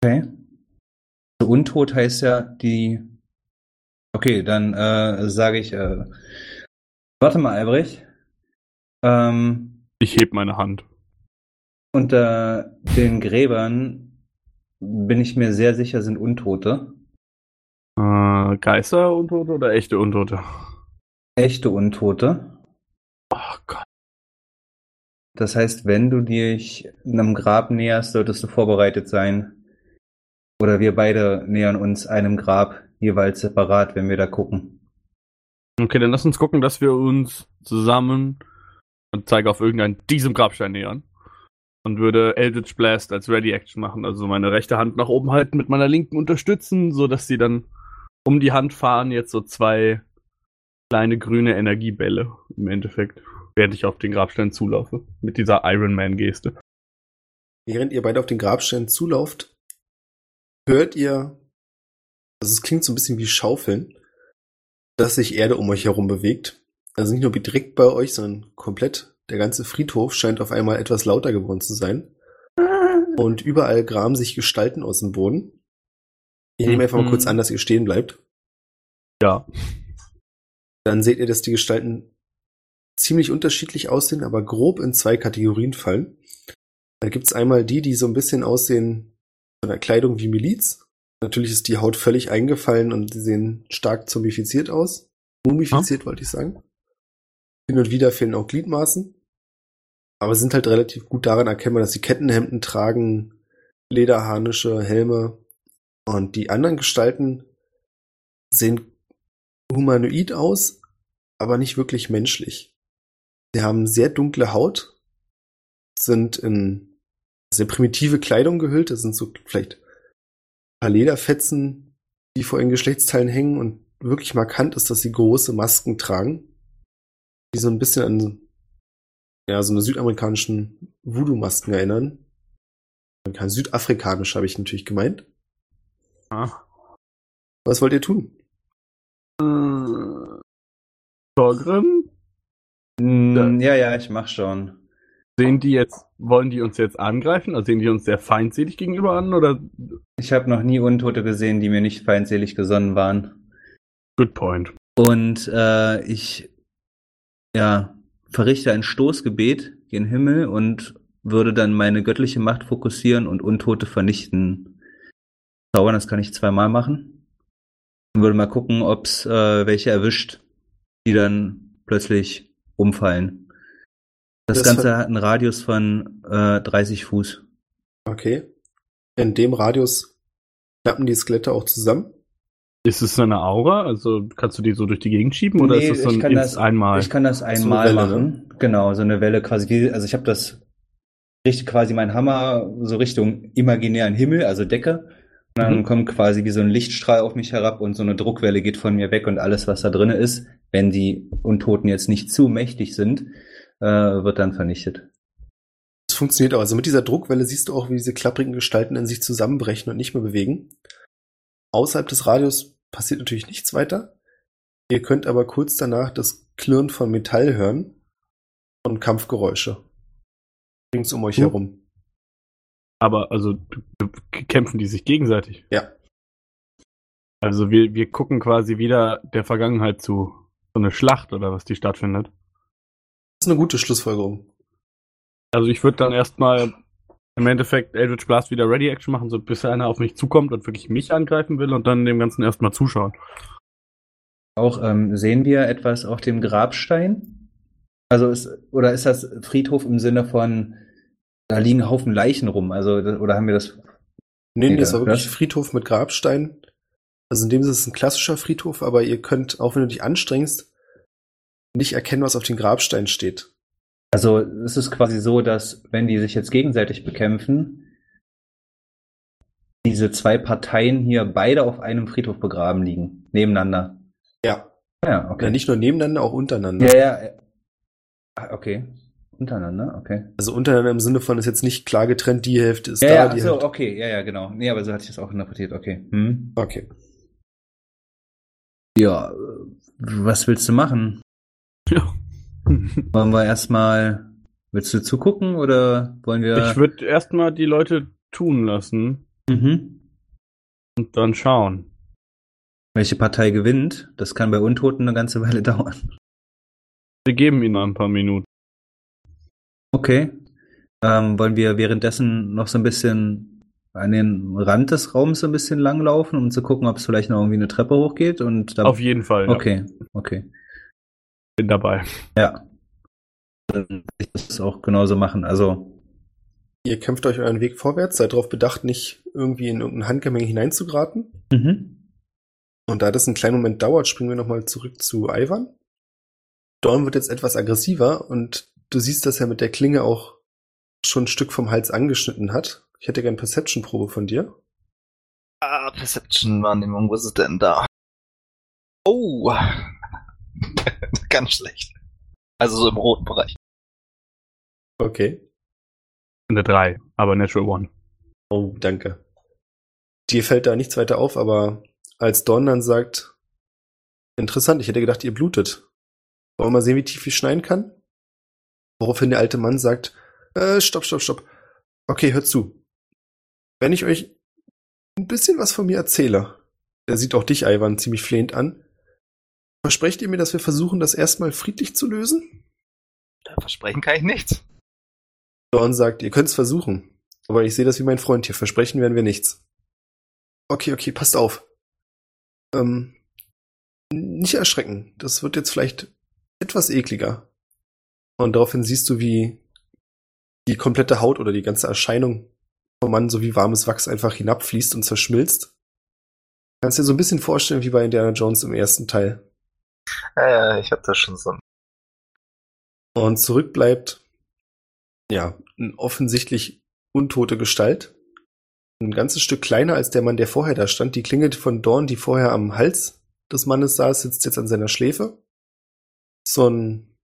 Okay. Untot heißt ja die. Okay, dann äh, sage ich. Äh, warte mal, Albrecht. Ähm, Ich heb meine Hand. unter den Gräbern bin ich mir sehr sicher, sind Untote. Äh, Geister Untote oder echte Untote? Echte Untote. Oh Gott. Das heißt, wenn du dich einem Grab näherst, solltest du vorbereitet sein. Oder wir beide nähern uns einem Grab jeweils separat, wenn wir da gucken. Okay, dann lass uns gucken, dass wir uns zusammen und zeige auf irgendeinen diesem Grabstein nähern. Und würde Eldritch Blast als Ready Action machen, also meine rechte Hand nach oben halten, mit meiner linken unterstützen, so dass sie dann um die Hand fahren, jetzt so zwei kleine grüne Energiebälle im Endeffekt, während ich auf den Grabstein zulaufe, mit dieser Iron Man Geste. Während ihr beide auf den Grabstein zulauft, hört ihr, also es klingt so ein bisschen wie Schaufeln, dass sich Erde um euch herum bewegt. Also nicht nur direkt bei euch, sondern komplett. Der ganze Friedhof scheint auf einmal etwas lauter geworden zu sein. Und überall graben sich Gestalten aus dem Boden. Ich nehme einfach mal Mhm. kurz an, dass ihr stehen bleibt. Ja. Dann seht ihr, dass die Gestalten ziemlich unterschiedlich aussehen, aber grob in zwei Kategorien fallen. Da gibt's einmal die, die so ein bisschen aussehen von der Kleidung wie Miliz. Natürlich ist die Haut völlig eingefallen und sie sehen stark zombifiziert aus. Mumifiziert, wollte ich sagen. Hin und wieder fehlen auch Gliedmaßen. Aber sind halt relativ gut daran erkennbar, dass sie Kettenhemden tragen, Lederharnische, Helme. Und die anderen Gestalten sehen humanoid aus, aber nicht wirklich menschlich. Sie haben sehr dunkle Haut, sind in sehr primitive Kleidung gehüllt. Das sind so vielleicht paar Lederfetzen, die vor ihren Geschlechtsteilen hängen und wirklich markant ist, dass sie große Masken tragen, die so ein bisschen an ja, so eine südamerikanischen Voodoo-Masken erinnern. Kein südafrikanisch habe ich natürlich gemeint. Ah. Was wollt ihr tun? Äh, Torgrim? Mm, ja, ja, ich mach schon. Sehen die jetzt, wollen die uns jetzt angreifen? Also sehen die uns sehr feindselig gegenüber an oder? Ich habe noch nie Untote gesehen, die mir nicht feindselig gesonnen waren. Good point. Und äh, ich ja, verrichte ein Stoßgebet gen Himmel und würde dann meine göttliche Macht fokussieren und Untote vernichten. Zaubern, das kann ich zweimal machen. Und würde mal gucken, ob's äh, welche erwischt, die dann plötzlich umfallen. Das, Das Ganze hat einen Radius von äh, 30 Fuß. Okay. In dem Radius klappen die Skelette auch zusammen. Ist es eine Aura? Also kannst du die so durch die Gegend schieben oder Nee, ist es so ich ein kann ins das- einmal? Ich kann das So einmal Welle, machen. Genau, so eine Welle quasi. Wie, also ich habe das richte quasi meinen Hammer so Richtung imaginären Himmel, also Decke. Und dann Mhm. kommt quasi wie so ein Lichtstrahl auf mich herab und so eine Druckwelle geht von mir weg und alles, was da drinne ist, wenn die Untoten jetzt nicht zu mächtig sind, äh, wird dann vernichtet. Das funktioniert auch. Also mit dieser Druckwelle siehst du auch, wie diese klapprigen Gestalten in sich zusammenbrechen und nicht mehr bewegen. Außerhalb des Radius passiert natürlich nichts weiter. Ihr könnt aber kurz danach das Klirren von Metall hören und Kampfgeräusche. Rings um euch Hm. herum. Aber also kämpfen die sich gegenseitig? Ja. Also wir, wir gucken quasi wieder der Vergangenheit zu. So eine Schlacht oder was die stattfindet. Ist eine gute Schlussfolgerung. Also ich würde dann erstmal im Endeffekt Eldritch Blast wieder Ready Action machen, so bis einer auf mich zukommt und wirklich mich angreifen will und dann dem Ganzen erstmal zuschauen. Auch ähm, sehen wir etwas auf dem Grabstein? Also ist, oder ist das Friedhof im Sinne von, da liegen Haufen Leichen rum? Also, oder haben wir das? Nee, das war wirklich das- Friedhof mit Grabstein. Also in dem Sinne ist es ein klassischer Friedhof, aber ihr könnt, auch wenn du dich anstrengst, nicht erkennen, was auf dem Grabstein steht. Also es ist quasi so, dass wenn die sich jetzt gegenseitig bekämpfen, diese zwei Parteien hier beide auf einem Friedhof begraben liegen, nebeneinander. Ja. Ja, okay. Ja, nicht nur nebeneinander, auch untereinander. Ja, ja. ah, Okay. Untereinander, okay. Also untereinander im Sinne von ist jetzt nicht klar getrennt, die Hälfte ist Ja, da, ja, die so, Hälfte. okay, ja, ja, genau. Nee, aber so hatte ich das auch interpretiert, okay. Hm. Okay. Ja, äh, was willst du machen? Ja. Wollen wir erstmal, willst du zugucken oder wollen wir? Ich würde erstmal die Leute tun lassen mhm. und dann schauen. Welche Partei gewinnt? Das kann bei Untoten eine ganze Weile dauern. Wir geben ihnen ein paar Minuten. Okay. Ähm, wollen wir währenddessen noch so ein bisschen an den Rand des Raums so ein bisschen langlaufen, um zu gucken, ob es vielleicht noch irgendwie eine Treppe hochgeht und. Auf jeden Fall. Ja. Okay, okay. Bin dabei. Ja. Ich das auch genauso machen. Also, Ihr kämpft euch euren Weg vorwärts, seid darauf bedacht, nicht irgendwie in irgendein Handgemenge hineinzugeraten. mhm. Und da das einen kleinen Moment dauert, springen wir nochmal zurück zu Ivan. Dorn wird jetzt etwas aggressiver und du siehst, dass er mit der Klinge auch schon ein Stück vom Hals angeschnitten hat. Ich hätte gern Perception-Probe von dir. Ah, Perception-Wahrnehmung, wo ist es denn da? Oh! Ganz schlecht. Also so im roten Bereich. Okay. Eine 3, aber Natural One. Oh, danke. Dir fällt da nichts weiter auf, aber als Dorn dann sagt, interessant, ich hätte gedacht, ihr blutet. Wollen wir mal sehen, wie tief ich schneiden kann? Woraufhin der alte Mann sagt, äh, stopp, stopp, stopp. Okay, hört zu. Wenn ich euch ein bisschen was von mir erzähle, er sieht auch dich, Ivan, ziemlich flehend an, versprecht ihr mir, dass wir versuchen, das erstmal friedlich zu lösen? Da versprechen kann ich nichts. Dorn sagt, ihr könnt's versuchen. Aber ich sehe das wie mein Freund hier. Versprechen werden wir nichts. Okay, okay, passt auf. Ähm, nicht erschrecken. Das wird jetzt vielleicht etwas ekliger. Und daraufhin siehst du, wie die komplette Haut oder die ganze Erscheinung vom Mann so wie warmes Wachs einfach hinabfließt und zerschmilzt. Kannst dir so ein bisschen vorstellen wie bei Indiana Jones im ersten Teil. Äh, ich hab da schon so. Und zurück bleibt, ja, eine offensichtlich untote Gestalt. Ein ganzes Stück kleiner als der Mann, der vorher da stand. Die Klinge von Dorn, die vorher am Hals des Mannes saß, sitzt jetzt an seiner Schläfe. So ein,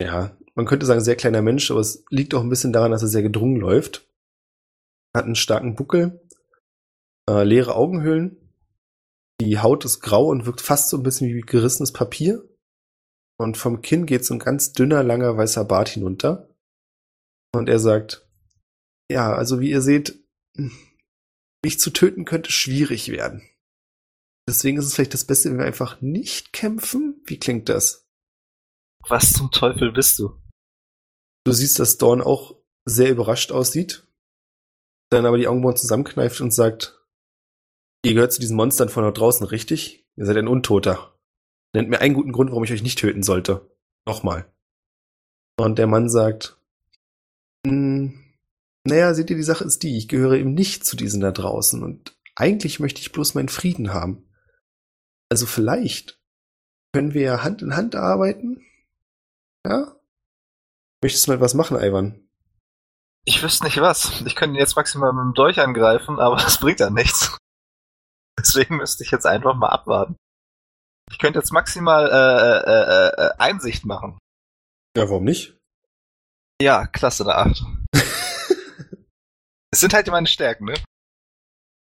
ja, man könnte sagen, sehr kleiner Mensch, aber es liegt auch ein bisschen daran, dass er sehr gedrungen läuft. Hat einen starken Buckel, äh, leere Augenhöhlen. Die Haut ist grau und wirkt fast so ein bisschen wie gerissenes Papier. Und vom Kinn geht so ein ganz dünner, langer, weißer Bart hinunter. Und er sagt, ja, also wie ihr seht, mich zu töten könnte schwierig werden. Deswegen ist es vielleicht das Beste, wenn wir einfach nicht kämpfen. Wie klingt das? Was zum Teufel bist du? Du siehst, dass Dawn auch sehr überrascht aussieht, dann aber die Augenbrauen zusammenkneift und sagt, ihr gehört zu diesen Monstern von dort draußen, richtig? Ihr seid ein Untoter. Nennt mir einen guten Grund, warum ich euch nicht töten sollte. Nochmal. Und der Mann sagt, "Hm, naja, seht ihr, die Sache ist die, ich gehöre eben nicht zu diesen da draußen und eigentlich möchte ich bloß meinen Frieden haben. Also vielleicht können wir Hand in Hand arbeiten? Ja? Möchtest du mal etwas machen, Ivan? Ich wüsste nicht was. Ich könnte ihn jetzt maximal mit dem Dolch angreifen, aber das bringt ja nichts. Deswegen müsste ich jetzt einfach mal abwarten. Ich könnte jetzt maximal äh, äh, äh, Einsicht machen. Ja, warum nicht? Ja, klasse, eine 8. Es sind halt meine Stärken, ne?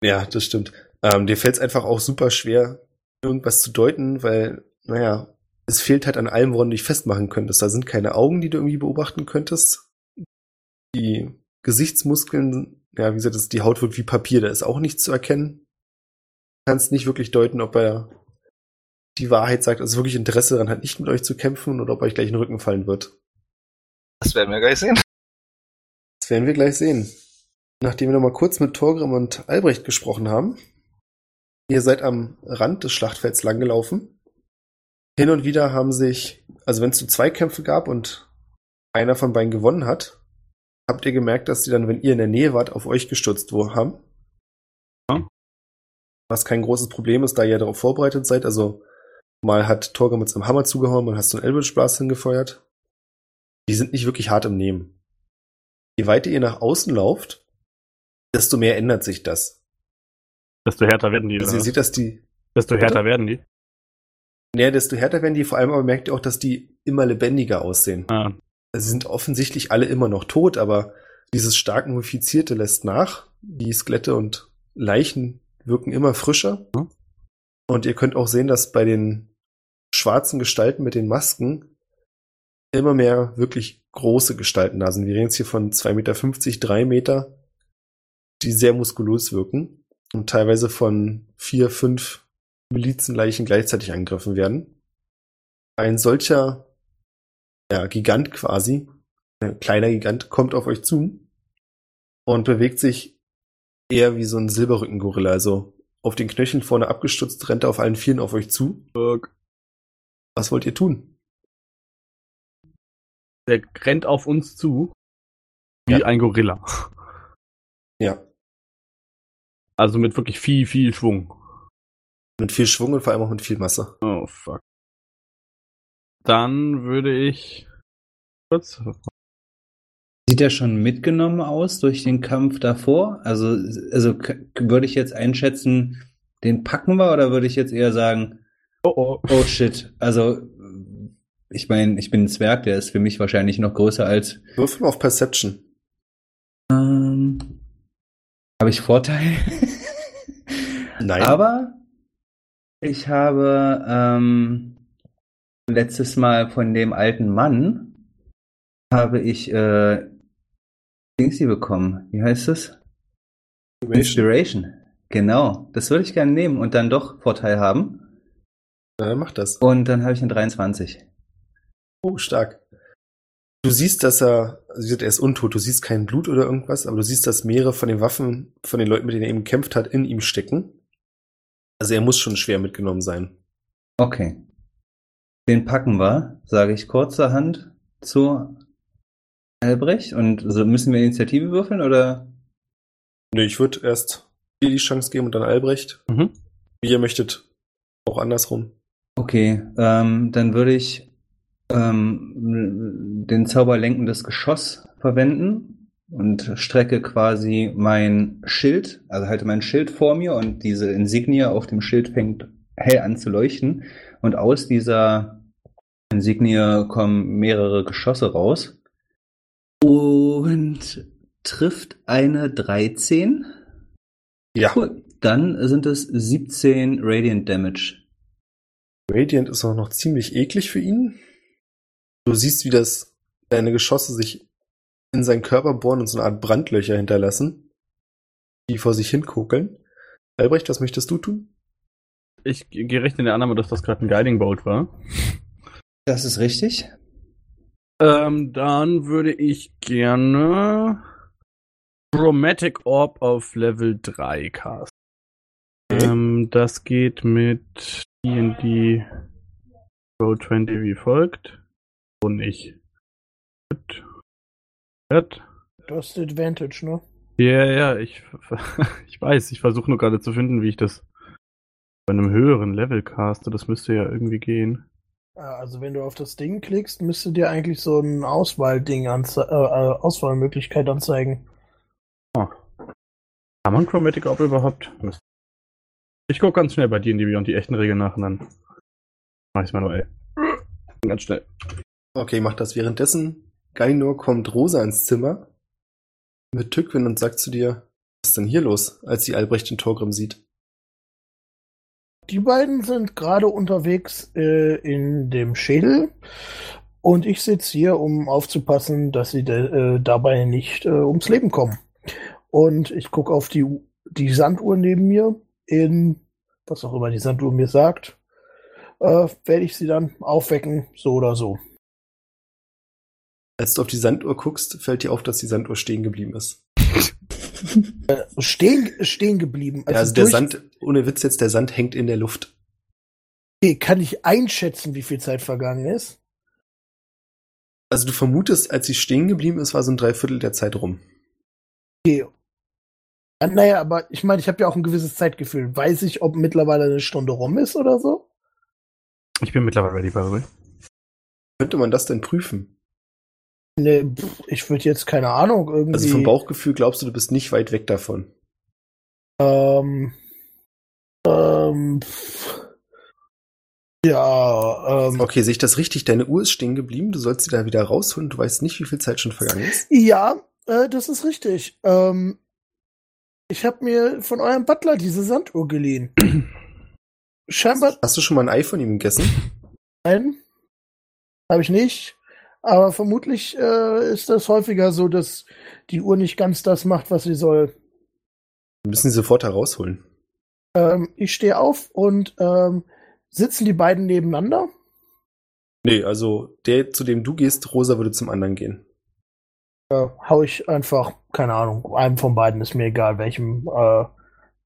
Ja, das stimmt. Ähm, dir fällt es einfach auch super schwer, irgendwas zu deuten, weil, naja, es fehlt halt an allem, woran du dich festmachen könntest. Da sind keine Augen, die du irgendwie beobachten könntest. Die Gesichtsmuskeln, ja, wie gesagt, das, die Haut wird wie Papier, da ist auch nichts zu erkennen. Du kannst nicht wirklich deuten, ob er die Wahrheit sagt, also wirklich Interesse daran hat, nicht mit euch zu kämpfen oder ob euch gleich in den Rücken fallen wird. Das werden wir gleich sehen. Das werden wir gleich sehen. Nachdem wir nochmal kurz mit Torgrim und Albrecht gesprochen haben, ihr seid am Rand des Schlachtfelds langgelaufen. Hin und wieder haben sich, also wenn es so Zweikämpfe gab und einer von beiden gewonnen hat, habt ihr gemerkt, dass die dann, wenn ihr in der Nähe wart, auf euch gestürzt haben. Ja. Was kein großes Problem ist, da ihr darauf vorbereitet seid. Also mal hat Torgrim mit seinem Hammer zugehauen, mal hast du einen Eldritch Blast hingefeuert. Die sind nicht wirklich hart im Nehmen. Je weiter ihr nach außen lauft, desto mehr ändert sich das. Desto härter werden die. Also oder ihr seht, dass die, Desto härter werden die. näher, desto härter werden die, vor allem aber merkt ihr auch, dass die immer lebendiger aussehen. Ah, Sie sind offensichtlich alle immer noch tot, aber dieses stark mumifizierte lässt nach. Die Skelette und Leichen wirken immer frischer. Mhm. Und ihr könnt auch sehen, dass bei den schwarzen Gestalten mit den Masken immer mehr wirklich große Gestalten da sind. Wir reden jetzt hier von 2,50 Meter, 3 Meter, die sehr muskulös wirken und teilweise von vier, fünf Milizenleichen gleichzeitig angegriffen werden. Ein solcher ja, Gigant quasi, ein kleiner Gigant, kommt auf euch zu und bewegt sich eher wie so ein Silberrücken-Gorilla. Also auf den Knöcheln vorne abgestützt, rennt er auf allen Vieren auf euch zu. Was wollt ihr tun? Der rennt auf uns zu. Wie Ja. ein Gorilla. Ja, Also mit wirklich viel, viel Schwung. mit viel Schwung und vor allem auch mit viel Masse. Oh, fuck. Dann würde ich kurz. Sieht er schon mitgenommen aus durch den Kampf davor? Also, also würde ich jetzt einschätzen, den packen wir oder würde ich jetzt eher sagen, Oh, oh. oh shit, also ich meine, ich bin ein Zwerg, der ist für mich wahrscheinlich noch größer als Würfel mal auf Perception. ähm, habe ich Vorteil? Nein. Aber ich habe ähm, letztes Mal von dem alten Mann habe ich äh, Dingsy bekommen. Wie heißt es? Inspiration. Genau. Das würde ich gerne nehmen und dann doch Vorteil haben. Na, dann mach das. Und dann habe ich eine 23. Oh, stark. Du siehst, dass er, also er ist untot, du siehst kein Blut oder irgendwas, aber du siehst, dass mehrere von den Waffen von den Leuten, mit denen er eben gekämpft hat, in ihm stecken. Also er muss schon schwer mitgenommen sein. Okay. Den packen wir, sage ich kurzerhand zu Albrecht. Und so müssen wir Initiative würfeln oder? Nö, ich würde erst dir die Chance geben und dann Albrecht. Mhm. Wie ihr möchtet. Auch andersrum. Okay, ähm, dann würde ich ähm, den Zauber lenkendes Geschoss verwenden und strecke quasi mein Schild, also halte mein Schild vor mir und diese Insignie auf dem Schild fängt hell an zu leuchten und aus dieser Insignie kommen mehrere Geschosse raus und trifft eine 13. Ja. Cool. Dann sind es 17 Radiant Damage. Radiant ist auch noch ziemlich eklig für ihn. Du siehst, wie das deine Geschosse sich in seinen Körper bohren und so eine Art Brandlöcher hinterlassen, die vor sich hin kokeln. Albrecht, was möchtest du tun? Ich gehe recht in der Annahme, dass das gerade ein Guiding Bolt war. Das ist richtig. Ähm, dann würde ich gerne Chromatic Orb auf Level 3 casten. Okay. Ähm, das geht mit D&D Roll 20 wie folgt. Und ich. Du hast Advantage, ne? Ja, ja, ich, ich weiß, ich versuche nur gerade zu finden, wie ich das bei einem höheren Level caste. Das müsste ja irgendwie gehen. Ja, Also wenn du auf das Ding klickst, müsste dir eigentlich so ein Auswahlding anze äh, äh, Auswahlmöglichkeit anzeigen. Kann man Chromatic Orb überhaupt? Mist. Ich gucke ganz schnell bei D&D Beyond die echten Regeln nach und dann mach ich's manuell. Ganz schnell. Okay, mach das. Währenddessen, Gainor kommt Rosa ins Zimmer mit Tückwin und sagt zu dir, was ist denn hier los, als sie Albrecht in Torgrim sieht? Die beiden sind gerade unterwegs äh, in dem Schädel und ich sitze hier, um aufzupassen, dass sie de, äh, dabei nicht äh, ums Leben kommen. Und ich gucke auf die, die Sanduhr neben mir in, was auch immer die Sanduhr mir sagt, äh, werde ich sie dann aufwecken, so oder so. Als du auf die Sanduhr guckst, fällt dir auf, dass die Sanduhr stehen geblieben ist. Stehen, stehen geblieben. ja, also der Sand, ohne Witz jetzt, der Sand hängt in der Luft. Okay, kann ich einschätzen, wie viel Zeit vergangen ist? Also du vermutest, als sie stehen geblieben ist, war so ein Dreiviertel der Zeit rum. Okay. Ah, Naja, aber ich meine, ich habe ja auch ein gewisses Zeitgefühl. Weiß ich, ob mittlerweile eine Stunde rum ist oder so? Ich bin mittlerweile ready, by the way. Könnte man das denn prüfen? Nee, pff, ich würde jetzt keine Ahnung irgendwie. Also vom Bauchgefühl glaubst du, du bist nicht weit weg davon. Ähm, ähm, pff. ja, ähm, Okay, sehe ich das richtig? Deine Uhr ist stehen geblieben, du sollst sie da wieder rausholen, du weißt nicht, wie viel Zeit schon vergangen ist. ja, äh, das ist richtig. Ähm, ich habe mir von eurem Butler diese Sanduhr geliehen. Scheinbar Hast du schon mal ein Ei von ihm gegessen? nein, habe ich nicht. Aber vermutlich äh, ist das häufiger so, dass die Uhr nicht ganz das macht, was sie soll. Wir müssen sie sofort herausholen. Ähm, ich stehe auf und ähm, sitzen die beiden nebeneinander. Nee, also der, zu dem du gehst, Rosa würde zum anderen gehen. äh, hau ich einfach, keine Ahnung, einem von beiden ist mir egal, welchem äh,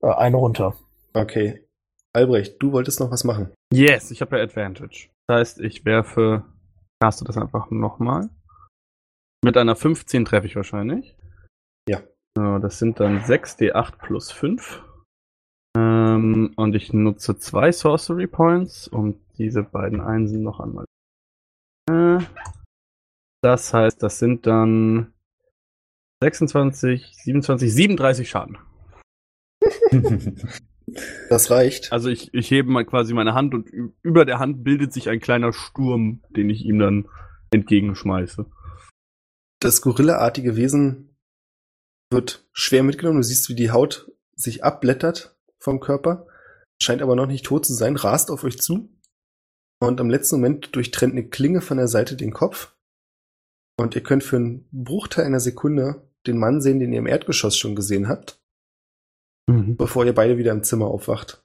äh, eine runter. Okay. Albrecht, du wolltest noch was machen. Yes, ich habe ja Advantage. Das heißt, ich werfe, caste das einfach nochmal. Mit einer 15 treffe ich wahrscheinlich. Ja. So, das sind dann 6d8 plus 5. Ähm, und ich nutze zwei Sorcery Points, um diese beiden Einsen noch einmal. Äh, das heißt, das sind dann 26, 27, 37 Schaden. Das reicht. Also ich, ich hebe mal quasi meine Hand und über der Hand bildet sich ein kleiner Sturm, den ich ihm dann entgegenschmeiße. Das gorillaartige Wesen wird schwer mitgenommen. Du siehst, wie die Haut sich abblättert vom Körper, scheint aber noch nicht tot zu sein, rast auf euch zu und am letzten Moment durchtrennt eine Klinge von der Seite den Kopf und ihr könnt für einen Bruchteil einer Sekunde den Mann sehen, den ihr im Erdgeschoss schon gesehen habt, bevor ihr beide wieder im Zimmer aufwacht.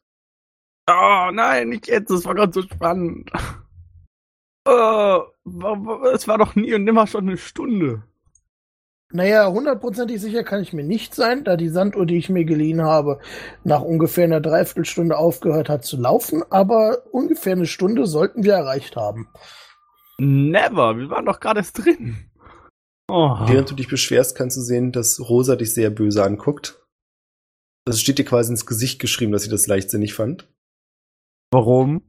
Oh nein, nicht jetzt, das war gerade so spannend. Oh, es war doch nie und nimmer schon eine Stunde. Naja, hundertprozentig sicher kann ich mir nicht sein, da die Sanduhr, die ich mir geliehen habe, nach ungefähr einer Dreiviertelstunde aufgehört hat zu laufen, aber ungefähr eine Stunde sollten wir erreicht haben. Never, wir waren doch gerade erst drin. Oh. Während du dich beschwerst, kannst du sehen, dass Rosa dich sehr böse anguckt. Das steht dir quasi ins Gesicht geschrieben, dass sie das leichtsinnig fand. Warum?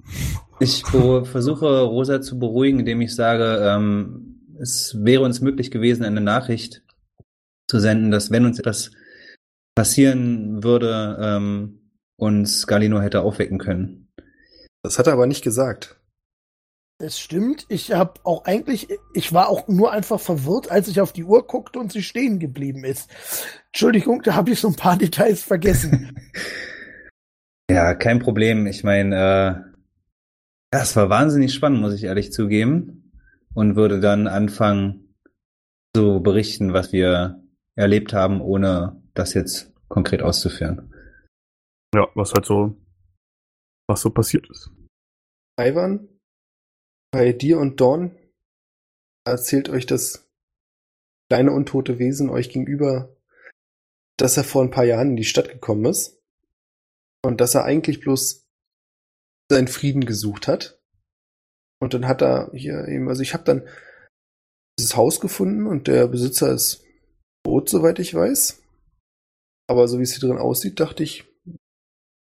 Ich versuche Rosa zu beruhigen, indem ich sage, ähm, es wäre uns möglich gewesen, eine Nachricht zu senden, dass wenn uns etwas passieren würde, ähm, uns Galino hätte aufwecken können. Das hat er aber nicht gesagt. Es stimmt, ich habe auch eigentlich, ich war auch nur einfach verwirrt, als ich auf die Uhr guckte und sie stehen geblieben ist. Entschuldigung, da habe ich so ein paar Details vergessen. Ja, kein Problem. Ich meine, äh, das war wahnsinnig spannend, muss ich ehrlich zugeben. Und würde dann anfangen zu berichten, was wir erlebt haben, ohne das jetzt konkret auszuführen. Ja, was halt so, was so passiert ist. Ivan, bei dir und Dawn erzählt euch das kleine untote Wesen euch gegenüber, dass er vor ein paar Jahren in die Stadt gekommen ist und dass er eigentlich bloß seinen Frieden gesucht hat. Und dann hat er hier eben, also ich habe dann dieses Haus gefunden und der Besitzer ist tot, soweit ich weiß. Aber so wie es hier drin aussieht, dachte ich,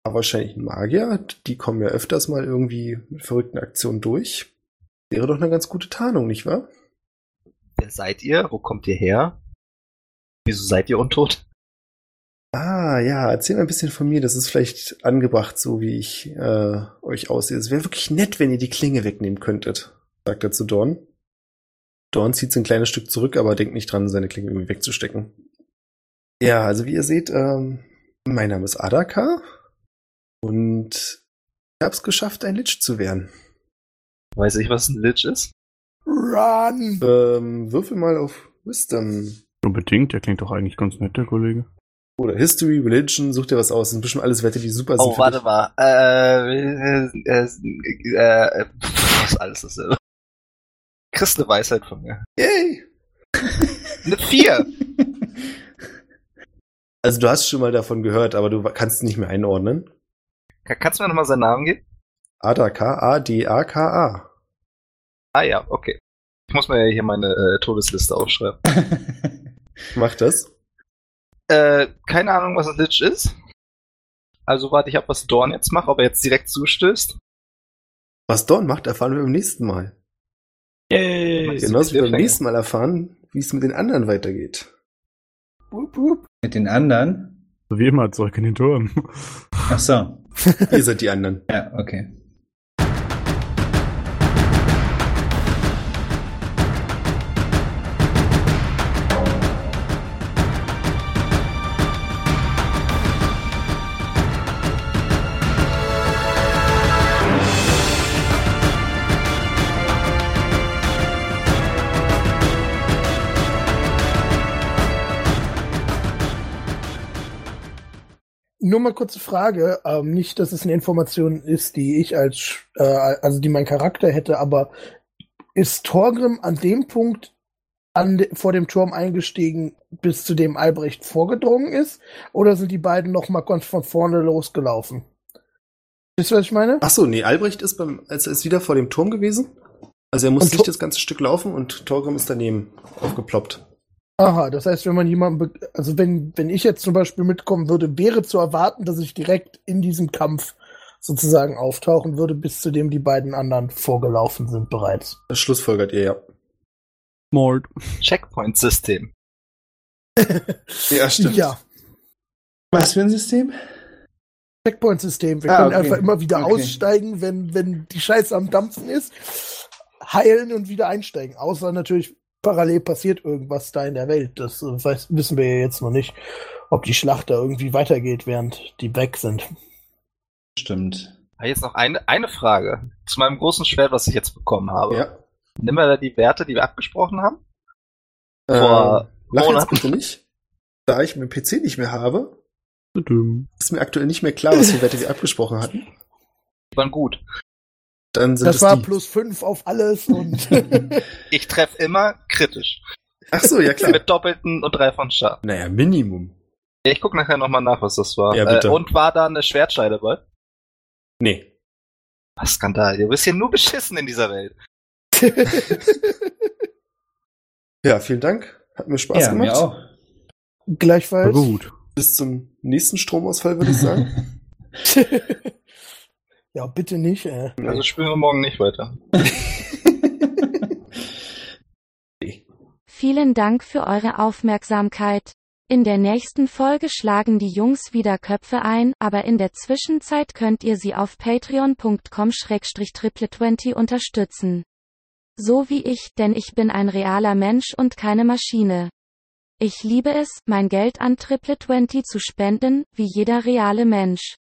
war wahrscheinlich ein Magier. Die kommen ja öfters mal irgendwie mit verrückten Aktionen durch. Wäre doch eine ganz gute Tarnung, nicht wahr? Wer seid ihr? Wo kommt ihr her? Wieso seid ihr untot? Ah, ja, erzähl mal ein bisschen von mir. Das ist vielleicht angebracht, so wie ich äh, euch aussehe. Es wäre wirklich nett, wenn ihr die Klinge wegnehmen könntet, sagt er zu Dorn. Dorn zieht ein kleines Stück zurück, aber denkt nicht dran, seine Klinge irgendwie wegzustecken. Ja, also wie ihr seht, ähm, mein Name ist Adaka und ich habe es geschafft, ein Lich zu werden. Weiß ich, was ein Lich ist? Run! Ähm, würfel mal auf Wisdom. Unbedingt, der klingt doch eigentlich ganz nett, der Kollege. Oder History, Religion, such dir was aus. Das sind bestimmt alles Werte, die super sind. Oh, warte dich. mal. Äh, äh, äh, äh, pff, was ist alles dasselbe? Kriegst eine Weisheit von mir. Yay! Eine 4! Also du hast schon mal davon gehört, aber du kannst ihn nicht mehr einordnen. Ka- Kannst du mir nochmal seinen Namen geben? Adaka, A-D-A-K-A. Ah ja, okay. Ich muss mir ja hier meine äh, Todesliste aufschreiben. Mach das. Äh, keine Ahnung, was das Lich ist. Also warte ich ab, was Dorn jetzt macht, ob er jetzt direkt zustößt. Was Dorn macht, erfahren wir beim nächsten Mal. Yay! Genauso wie beim Cliffhanger. nächsten Mal erfahren, wie es mit den anderen weitergeht. Wup, wup. Mit den anderen? So wie immer zurück in den Turm. Ach so. Ihr seid die anderen. Ja, okay. Nur mal kurze Frage, ähm, nicht, dass es eine Information ist, die ich als, äh, also die mein Charakter hätte, aber ist Torgrim an dem Punkt an de vor dem Turm eingestiegen, bis zu dem Albrecht vorgedrungen ist, oder sind die beiden noch mal ganz von vorne losgelaufen? Wisst ihr, was ich meine? Ach so, nee, Albrecht ist beim, als er ist wieder vor dem Turm gewesen. Also er musste nicht das ganze Stück laufen und Torgrim ist daneben aufgeploppt. Aha, das heißt, wenn man jemanden, also wenn, wenn ich jetzt zum Beispiel mitkommen würde, wäre zu erwarten, dass ich direkt in diesem Kampf sozusagen auftauchen würde, bis zu dem die beiden anderen vorgelaufen sind bereits. Das schlussfolgert ihr, ja. Mord. Checkpoint-System. Ja, stimmt. Ja, Was für ein System? Checkpoint-System. Wir Ah, können okay. einfach immer wieder Okay. aussteigen, wenn, wenn die Scheiße am Dampfen ist, heilen und wieder einsteigen. Außer natürlich parallel passiert irgendwas da in der Welt. Das äh, weiß, wissen wir ja jetzt noch nicht, ob die Schlacht da irgendwie weitergeht, während die weg sind. Stimmt. Ah, Jetzt noch eine, eine Frage zu meinem großen Schwert, was ich jetzt bekommen habe. Ja. Nimm mal da die Werte, die wir abgesprochen haben. Vor Vor lach jetzt Monaten. bitte nicht. Da ich meinen PC nicht mehr habe, ist mir aktuell nicht mehr klar, was für Werte wir abgesprochen hatten. Die waren gut. Dann sind Das es war die. plus fünf auf alles und Ich treffe immer kritisch. Ach so, ja klar. Mit doppelten und dreifach Schaden. Naja, Minimum. Ich gucke nachher nochmal nach, was das war. Ja, bitte. Äh, und war da eine Schwertscheide bei? Nee. Was Skandal. Du bist hier nur beschissen in dieser Welt. Ja, vielen Dank. Hat mir Spaß ja, gemacht. mir auch. War gleichfalls. gut. Bis zum nächsten Stromausfall, würde ich sagen. ja, bitte nicht. Äh. Also spielen wir morgen nicht weiter. Vielen Dank für eure Aufmerksamkeit. In der nächsten Folge schlagen die Jungs wieder Köpfe ein, aber in der Zwischenzeit könnt ihr sie auf patreon.com-triplet20 unterstützen. So wie ich, denn ich bin ein realer Mensch und keine Maschine. Ich liebe es, mein Geld an Triplet20 zu spenden, wie jeder reale Mensch.